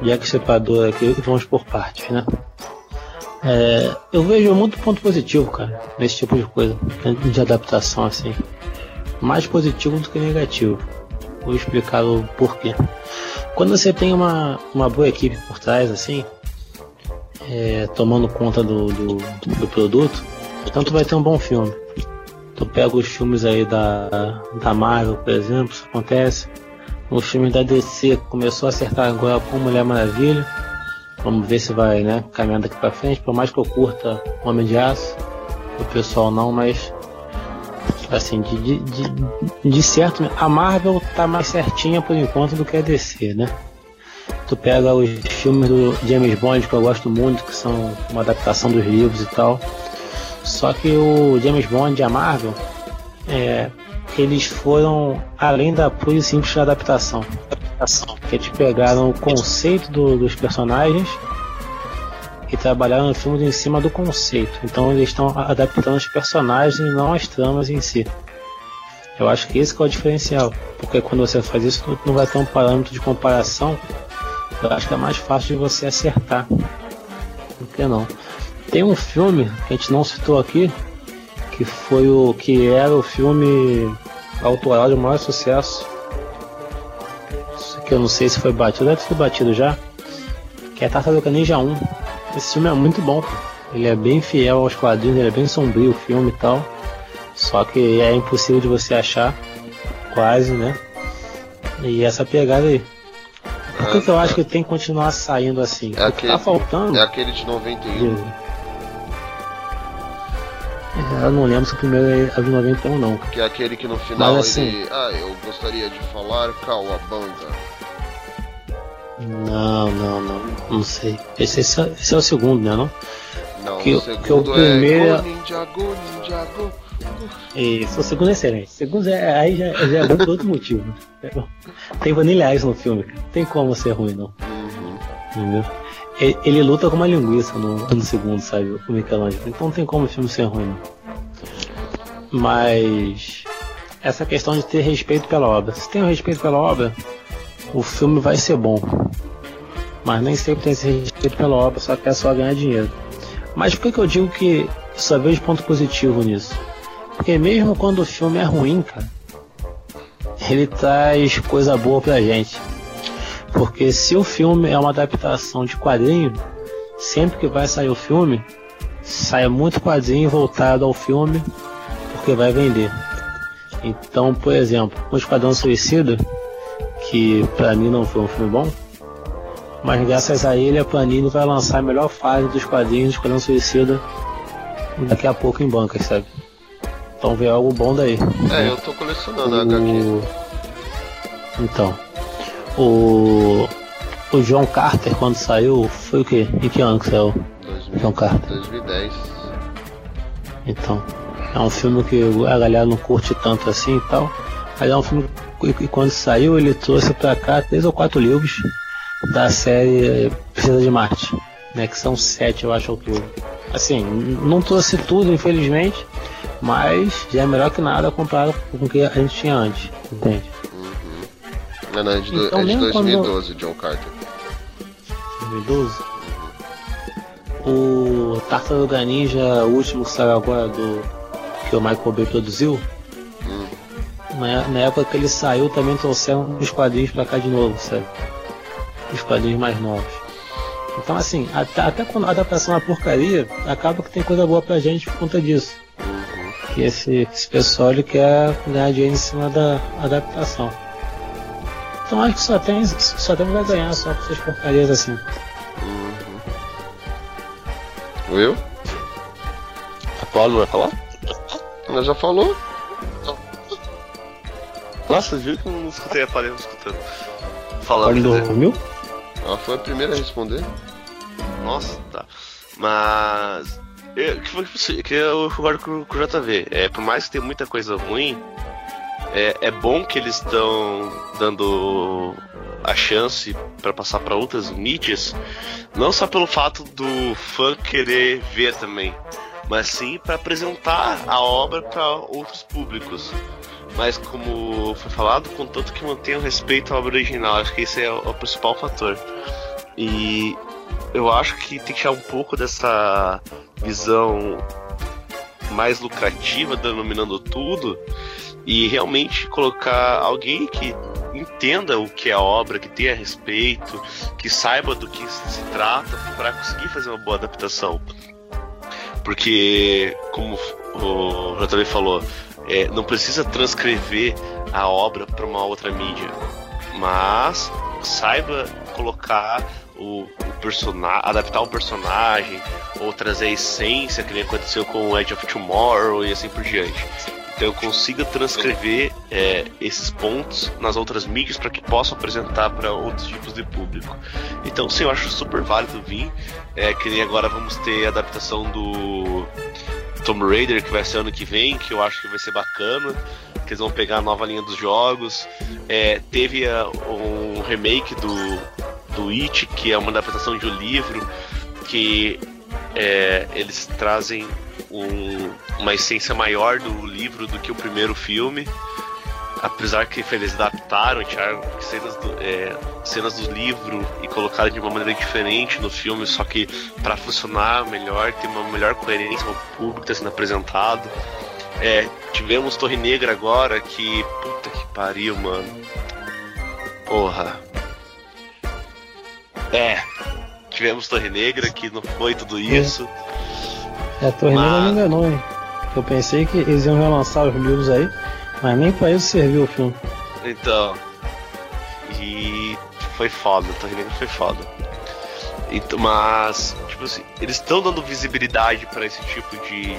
Jack Sepador aqui, e vamos por partes, né? É, eu vejo muito ponto positivo, cara, nesse tipo de coisa, de adaptação assim. Mais positivo do que negativo. Vou explicar o porquê. Quando você tem uma, uma boa equipe por trás, assim, é, tomando conta do, do, do produto, então tu vai ter um bom filme. Tu pega os filmes aí da, da Marvel, por exemplo, isso acontece. Os filmes da DC começou a acertar agora com Mulher Maravilha. Vamos ver se vai, né, caminhando daqui pra frente. Por mais que eu curta Homem de Aço, o pessoal não, mas assim, de, de, de, de certo, a Marvel tá mais certinha por enquanto do que a DC, né? Tu pega os filmes do James Bond que eu gosto muito, que são uma adaptação dos livros e tal. Só que o James Bond e a Marvel, é, eles foram além da pura e simples adaptação. adaptação. Que eles pegaram o conceito do- dos personagens e trabalharam no filme em cima do conceito. Então eles estão adaptando os personagens e não as tramas em si. Eu acho que esse que é o diferencial. Porque quando você faz isso, não vai ter um parâmetro de comparação. Eu acho que é mais fácil de você acertar. Por que não? Tem um filme que a gente não citou aqui, que foi o que era o filme autoral de maior sucesso. Que eu não sei se foi batido, deve ter batido já. Que é Tartaruga Ninja 1. Esse filme é muito bom. Ele é bem fiel aos quadrinhos, ele é bem sombrio o filme e tal. Só que é impossível de você achar, quase, né? E essa pegada aí. Por que, que eu acho que tem que continuar saindo assim? É tá aquele- faltando. É aquele de 91. É, Eu não lembro se o primeiro é de 91 não. Que é aquele que no final Mas, assim- ele. Ah, eu gostaria de falar Cauabanga. Não, não, não. Não sei. Esse, esse é, esse é o segundo, né? Não? Não, Que- o que o segundo primeiro- é Go Ninja Go Ninja Go. Esse, o segundo é excelente. O segundo é, aí já, já é bom por outro motivo. Tem Vanilla Ice no filme, cara. Não tem como ser ruim, não. Uhum. Entendeu? Ele, ele luta com uma linguiça no, no segundo, sabe? O Michelangelo. Então não tem como o filme ser ruim, não. Mas. Essa questão de ter respeito pela obra. Se tem o respeito pela obra, o filme vai ser bom. Mas nem sempre tem esse respeito pela obra, só quer só ganhar dinheiro. Mas por que, que eu digo que só vejo ponto positivo nisso? Porque mesmo quando o filme é ruim, cara, ele traz coisa boa pra gente. Porque se o filme é uma adaptação de quadrinho, sempre que vai sair o filme, sai muito quadrinho voltado ao filme, porque vai vender. Então, por exemplo, o Esquadrão Suicida, que pra mim não foi um filme bom, mas graças a ele a Panini vai lançar a melhor fase dos quadrinhos do Esquadrão Suicida daqui a pouco em bancas, sabe? Então vê algo bom daí. É, eu tô colecionando o... a HQ. Então. O. O John Carter quando saiu foi o quê? Em que ano que saiu? 2000, John Carter. 2010. Então. É um filme que a galera não curte tanto assim e tal. Mas é um filme que quando saiu ele trouxe pra cá três ou quatro livros da série Precisa de Marte. Né, que são sete, eu acho, ao todo. Assim, não trouxe tudo, infelizmente, mas já é melhor que nada comparado com o que a gente tinha antes, entende? Uhum. Não, não, é de, então, é de 2012, quando... John Carter. 2012? Uhum. O Tartaruga Ninja, o último que saiu agora do que o Michael Bay produziu. Na, na, época que ele saiu também trouxeram os quadrinhos pra cá de novo, sabe? Os quadrinhos mais novos. Então, assim, até, até quando a adaptação é uma porcaria, acaba que tem coisa boa pra gente por conta disso. Que esse, esse pessoal ele quer ganhar dinheiro em cima da adaptação. Então acho que só tem, só tem vai ganhar só com essas porcarias assim. Will? A Paulo vai falar? Ela já falou? Nossa, viu que eu não escutei a Paulo escutando. Falando. Dormiu? Ela foi a primeira a responder. Nossa, tá. Mas. Eu, que foi que, que eu concordo com, com o JV. É, por mais que tenha muita coisa ruim, é, é bom que eles estão dando a chance para passar para outras mídias, não só pelo fato do fã querer ver também, mas sim para apresentar a obra para outros públicos. Mas como foi falado, contanto que mantenha o respeito à obra original, acho que esse é o, principal fator. E eu acho que tem que tirar um pouco dessa visão mais lucrativa, denominando tudo, e realmente colocar alguém que entenda o que é a obra, que tenha respeito, que saiba do que se trata para conseguir fazer uma boa adaptação. Porque, como o JB falou, é, não precisa transcrever a obra para uma outra mídia, mas saiba colocar o, o personagem, adaptar o personagem ou trazer a essência que nem aconteceu com o Edge of Tomorrow e assim por diante. Então eu consiga transcrever é, esses pontos nas outras mídias para que possam apresentar para outros tipos de público. Então sim, eu acho super válido vir. É, que nem agora vamos ter a adaptação do Tomb Raider que vai ser ano que vem, que eu acho que vai ser bacana. Que eles vão pegar a nova linha dos jogos. É, teve a, um remake do do It, que é uma adaptação de um livro que é, eles trazem um, uma essência maior do livro do que o primeiro filme. Apesar que eles adaptaram, tiraram cenas do, é, cenas do livro e colocaram de uma maneira diferente no filme, só que para funcionar melhor, ter uma melhor coerência com o público está sendo apresentado. É, tivemos Torre Negra agora, que. Puta que pariu, mano. Porra. É. Tivemos Torre Negra, que não foi tudo isso. É, a Torre mas... Negra me enganou, hein? Eu pensei que eles iam relançar os livros aí, mas nem pra isso serviu o filme. Então. E foi foda, Torre Negra foi foda. Então, mas, tipo assim, eles estão dando visibilidade para esse tipo de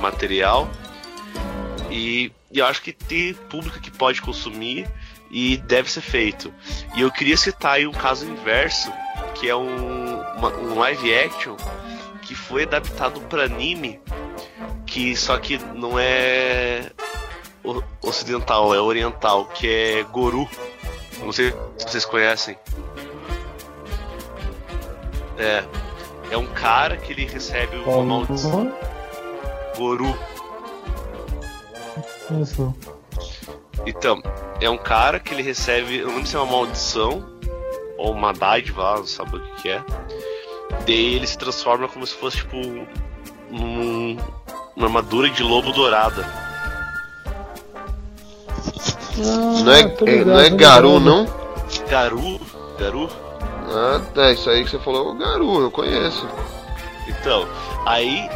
material. E, e eu acho que tem público que pode consumir e deve ser feito. E eu queria citar aí um caso inverso, que é um, uma, um live action que foi adaptado para anime, que só que não é ocidental, é oriental, que é Goru. Não sei se vocês conhecem. É. É um cara que ele recebe uma maldição. Goru. Isso. Então, é um cara que ele recebe, eu não lembro se é uma maldição ou uma dádiva, não sabe o que, que é. Daí ele se transforma como se fosse tipo uma armadura de lobo dourada. Ah, não é, ligado, não é Garu, não? Garu? Garu? Ah, é, isso aí que você falou é o Garu, eu conheço. Então, aí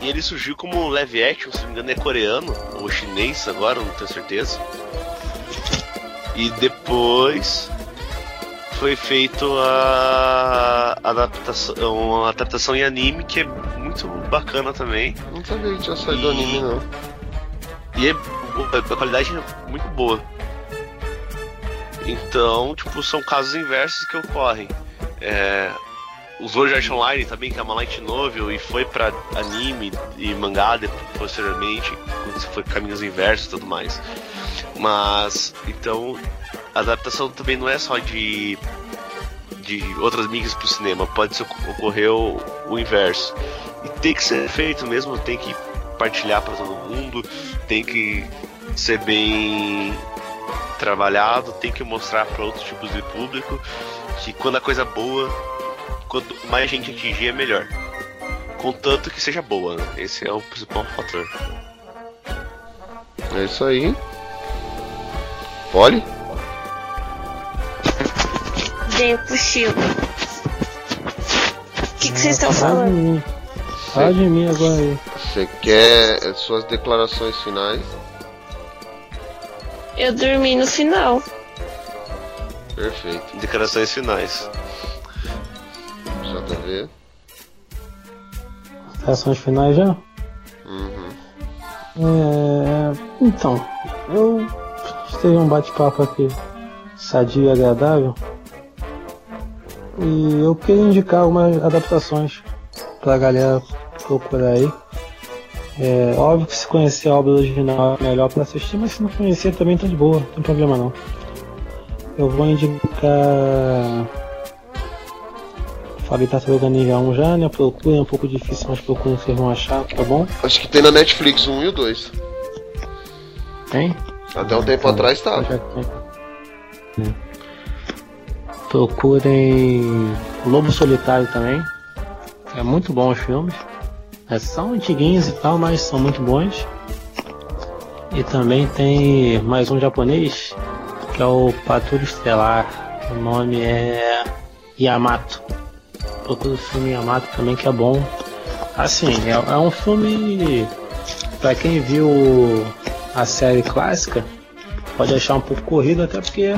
ele surgiu como live action, se não me engano é coreano, ou chinês agora, não tenho certeza. E depois foi feito a adaptação, uma adaptação em anime que é muito bacana também. Não sabia que tinha saído e... do anime não. E é, a qualidade é muito boa. Então, tipo, são casos inversos que ocorrem. É, Art Online também, que é uma light novel e foi para anime e mangá posteriormente, quando foi caminhos inversos e tudo mais. Mas, então, a adaptação também não é só de de outras mídias para o cinema, pode ocorrer o, o, inverso. E tem que ser feito mesmo, tem que partilhar para todo mundo, tem que ser bem trabalhado, tem que mostrar para outros tipos de público que quando a coisa é boa, quanto mais gente atingir é melhor. Contanto que seja boa, né? esse é o principal fator. É isso aí. Poli? Dei o cochilo. O que, vocês estão falando? Fala de mim agora aí. Você quer suas declarações finais? Eu dormi no final. Perfeito. Declarações finais. JV. Declarações finais já? Uhum. É, então, eu teve um bate-papo aqui sadio e agradável. E eu queria indicar algumas adaptações pra galera procurar aí. É óbvio que se conhecer a obra original é melhor para assistir, mas se não conhecer também tá de boa, não tem problema não. Eu vou indicar. Falei Tartaruga Ninja 1 já, né? Procura, é um pouco difícil, mas procura vocês vão achar, tá bom? Acho que tem na Netflix 1 e o 2. Tem? Até um tempo atrás tava. É. Procurem Lobo Solitário também. É muito bom os filmes. É, são antiguinhos e tal, mas são muito bons. E também tem mais um japonês, que é o Patrulha Estelar. O nome é Yamato. Procura o filme Yamato também, que é bom. Assim, é, é um filme. Pra quem viu a série clássica, pode achar um pouco corrido, até porque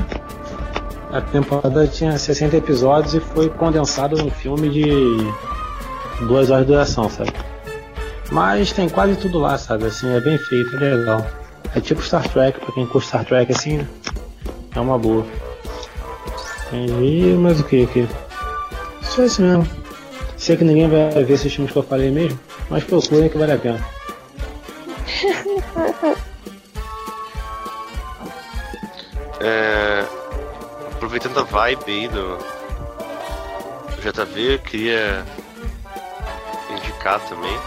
a temporada tinha 60 episódios e foi condensado num filme de duas horas de duração, sabe? Mas tem quase tudo lá, sabe? Assim, é bem feito, é legal. É tipo Star Trek, pra quem curte Star Trek assim, é uma boa. E mais o que aqui? Só isso mesmo. Sei que ninguém vai ver esses filmes que eu falei mesmo, mas procurem que vale a pena. é, aproveitando a vibe aí do, do JV, eu queria indicar também.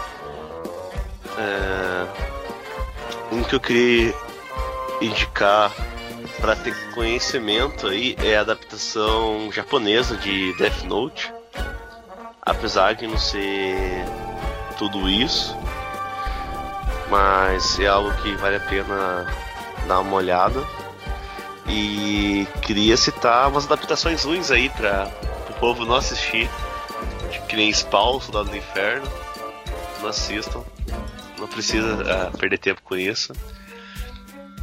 É, um que eu queria indicar para ter conhecimento aí é a adaptação japonesa de Death Note. Apesar de não ser tudo isso, mas é algo que vale a pena dar uma olhada. E queria citar umas adaptações ruins aí para o povo não assistir. Que nem Spawn, Soldado do Inferno. Não assistam. Não precisa uh, perder tempo com isso.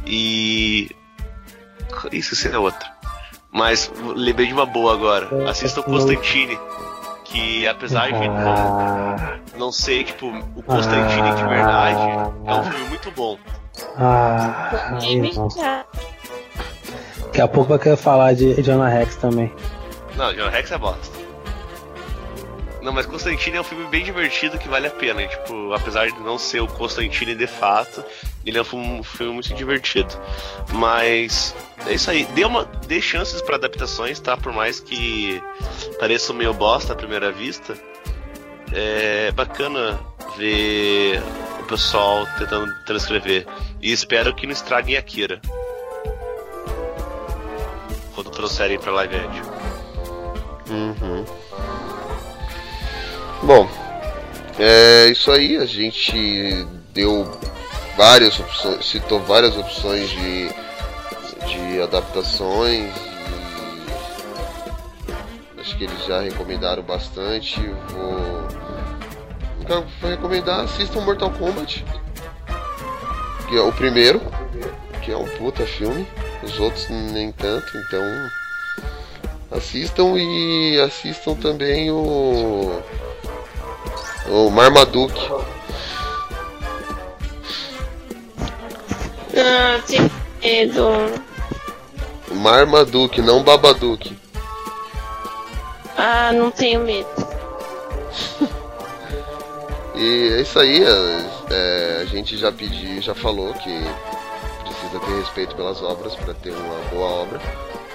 E. Isso seria outra. Mas lembrei de uma boa agora. Assista o Constantine. Que apesar de não, não ser tipo o Constantine de verdade, é um filme muito bom. Ah, Daqui a pouco vai querer falar de Jonah Rex também. Não, Jonah Rex é bosta. Não, mas Constantine é um filme bem divertido que vale a pena. tipo, apesar de não ser o Constantine de fato, ele é um filme muito divertido. Mas é isso aí. Dê, uma, dê chances para adaptações, tá? Por mais que pareça meio bosta à primeira vista. É bacana ver o pessoal tentando transcrever. E espero que não estraguem Akira quando trouxerem pra live action. Uhum. Bom, é isso aí. A gente deu várias opções, citou várias opções de, de adaptações e acho que eles já recomendaram bastante. Vou, vou recomendar, assistam Mortal Kombat, que é o primeiro, que é um puta filme, os outros nem tanto, então assistam e assistam também o o Marmaduke. Ah, tenho medo. Marmaduke, não Babaduke. Ah, não tenho medo. e é isso aí, é, é, a gente já pediu, já falou que precisa ter respeito pelas obras para ter uma boa obra.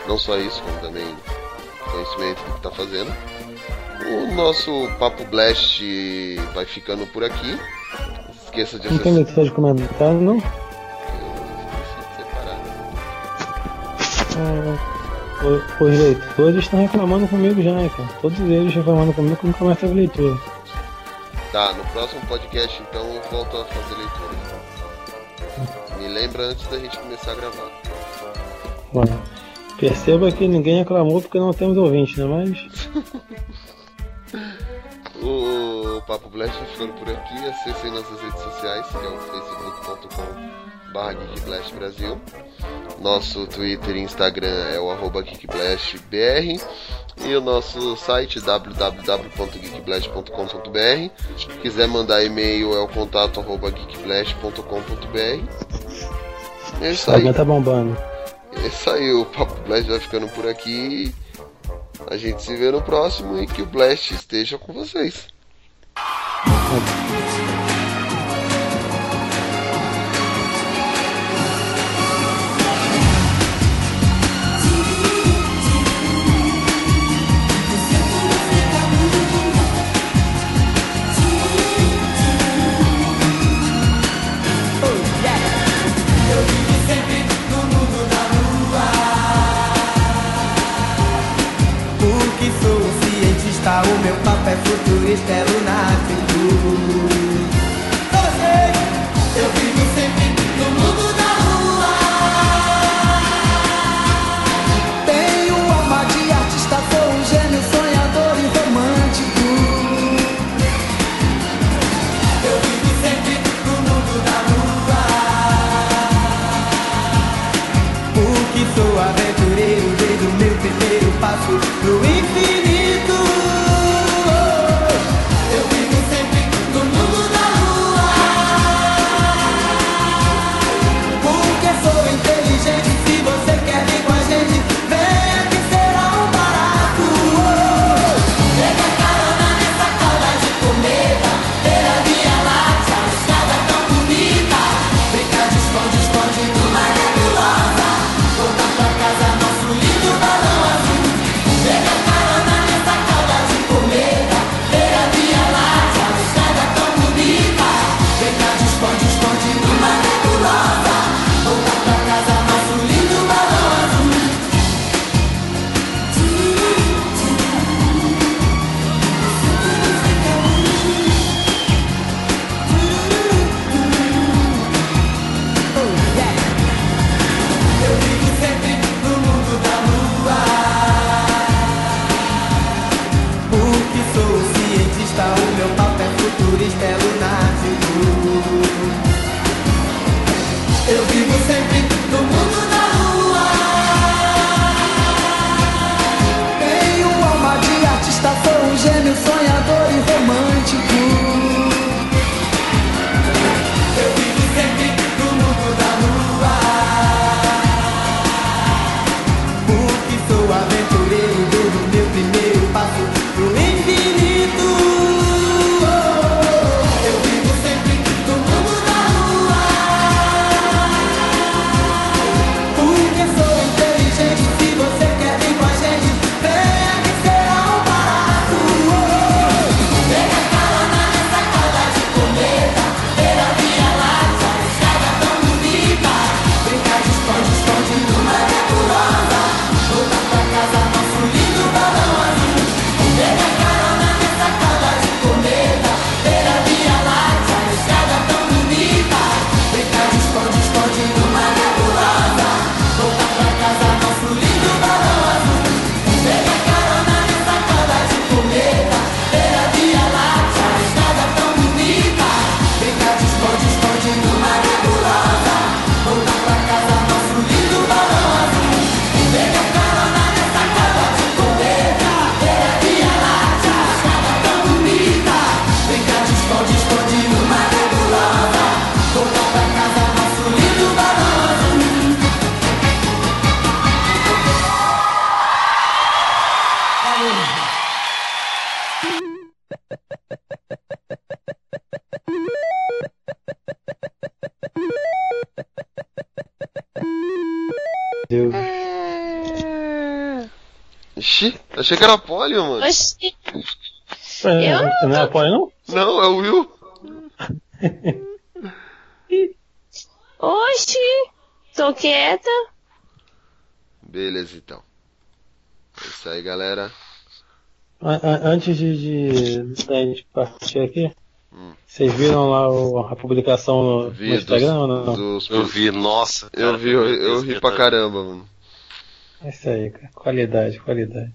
Não só isso, como também conhecimento do que está fazendo. O nosso Papo Blast vai ficando por aqui. Esqueça de acessar. Não tem leitura de comentário, não? Ah, os leitores estão reclamando comigo já, né, cara? Todos eles reclamando comigo nunca mais teve leitura. Tá, no próximo podcast então eu volto a fazer leitura. Me lembra antes da gente começar a gravar. Bom, perceba que ninguém reclamou porque não temos ouvinte, né? Mas. o Papo Blast vai ficando por aqui. Acessem nossas redes sociais, que é o facebook.com.br Brasil. Nosso Twitter e Instagram é o arroba geekblastbr. E o nosso site www.geekblast.com.br. Se quiser mandar e-mail é o contato arroba geekblast.com.br. É isso aí. tá bombando. É isso aí, o Papo Blast vai ficando por aqui. A gente se vê no próximo e que o Blast esteja com vocês. Futurista Deus. Achei que era polio, mano. Oxi, É, Eu não é apoio, não? Não, é o Will. oxi, tô quieta. Beleza, então. É isso aí, galera. An- an- Antes de, de, da gente partir aqui, Hum. vocês viram lá o- a publicação no, no Vi Instagram ou não? dos, dos- Eu vi, nossa. Eu cara, vi, eu, eu ri pra caramba, mano. É isso aí, cara. Qualidade, qualidade.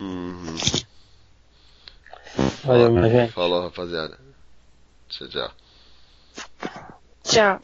Uhum. Valeu, minha gente. Falou, rapaziada. Tchau, tchau. Tchau.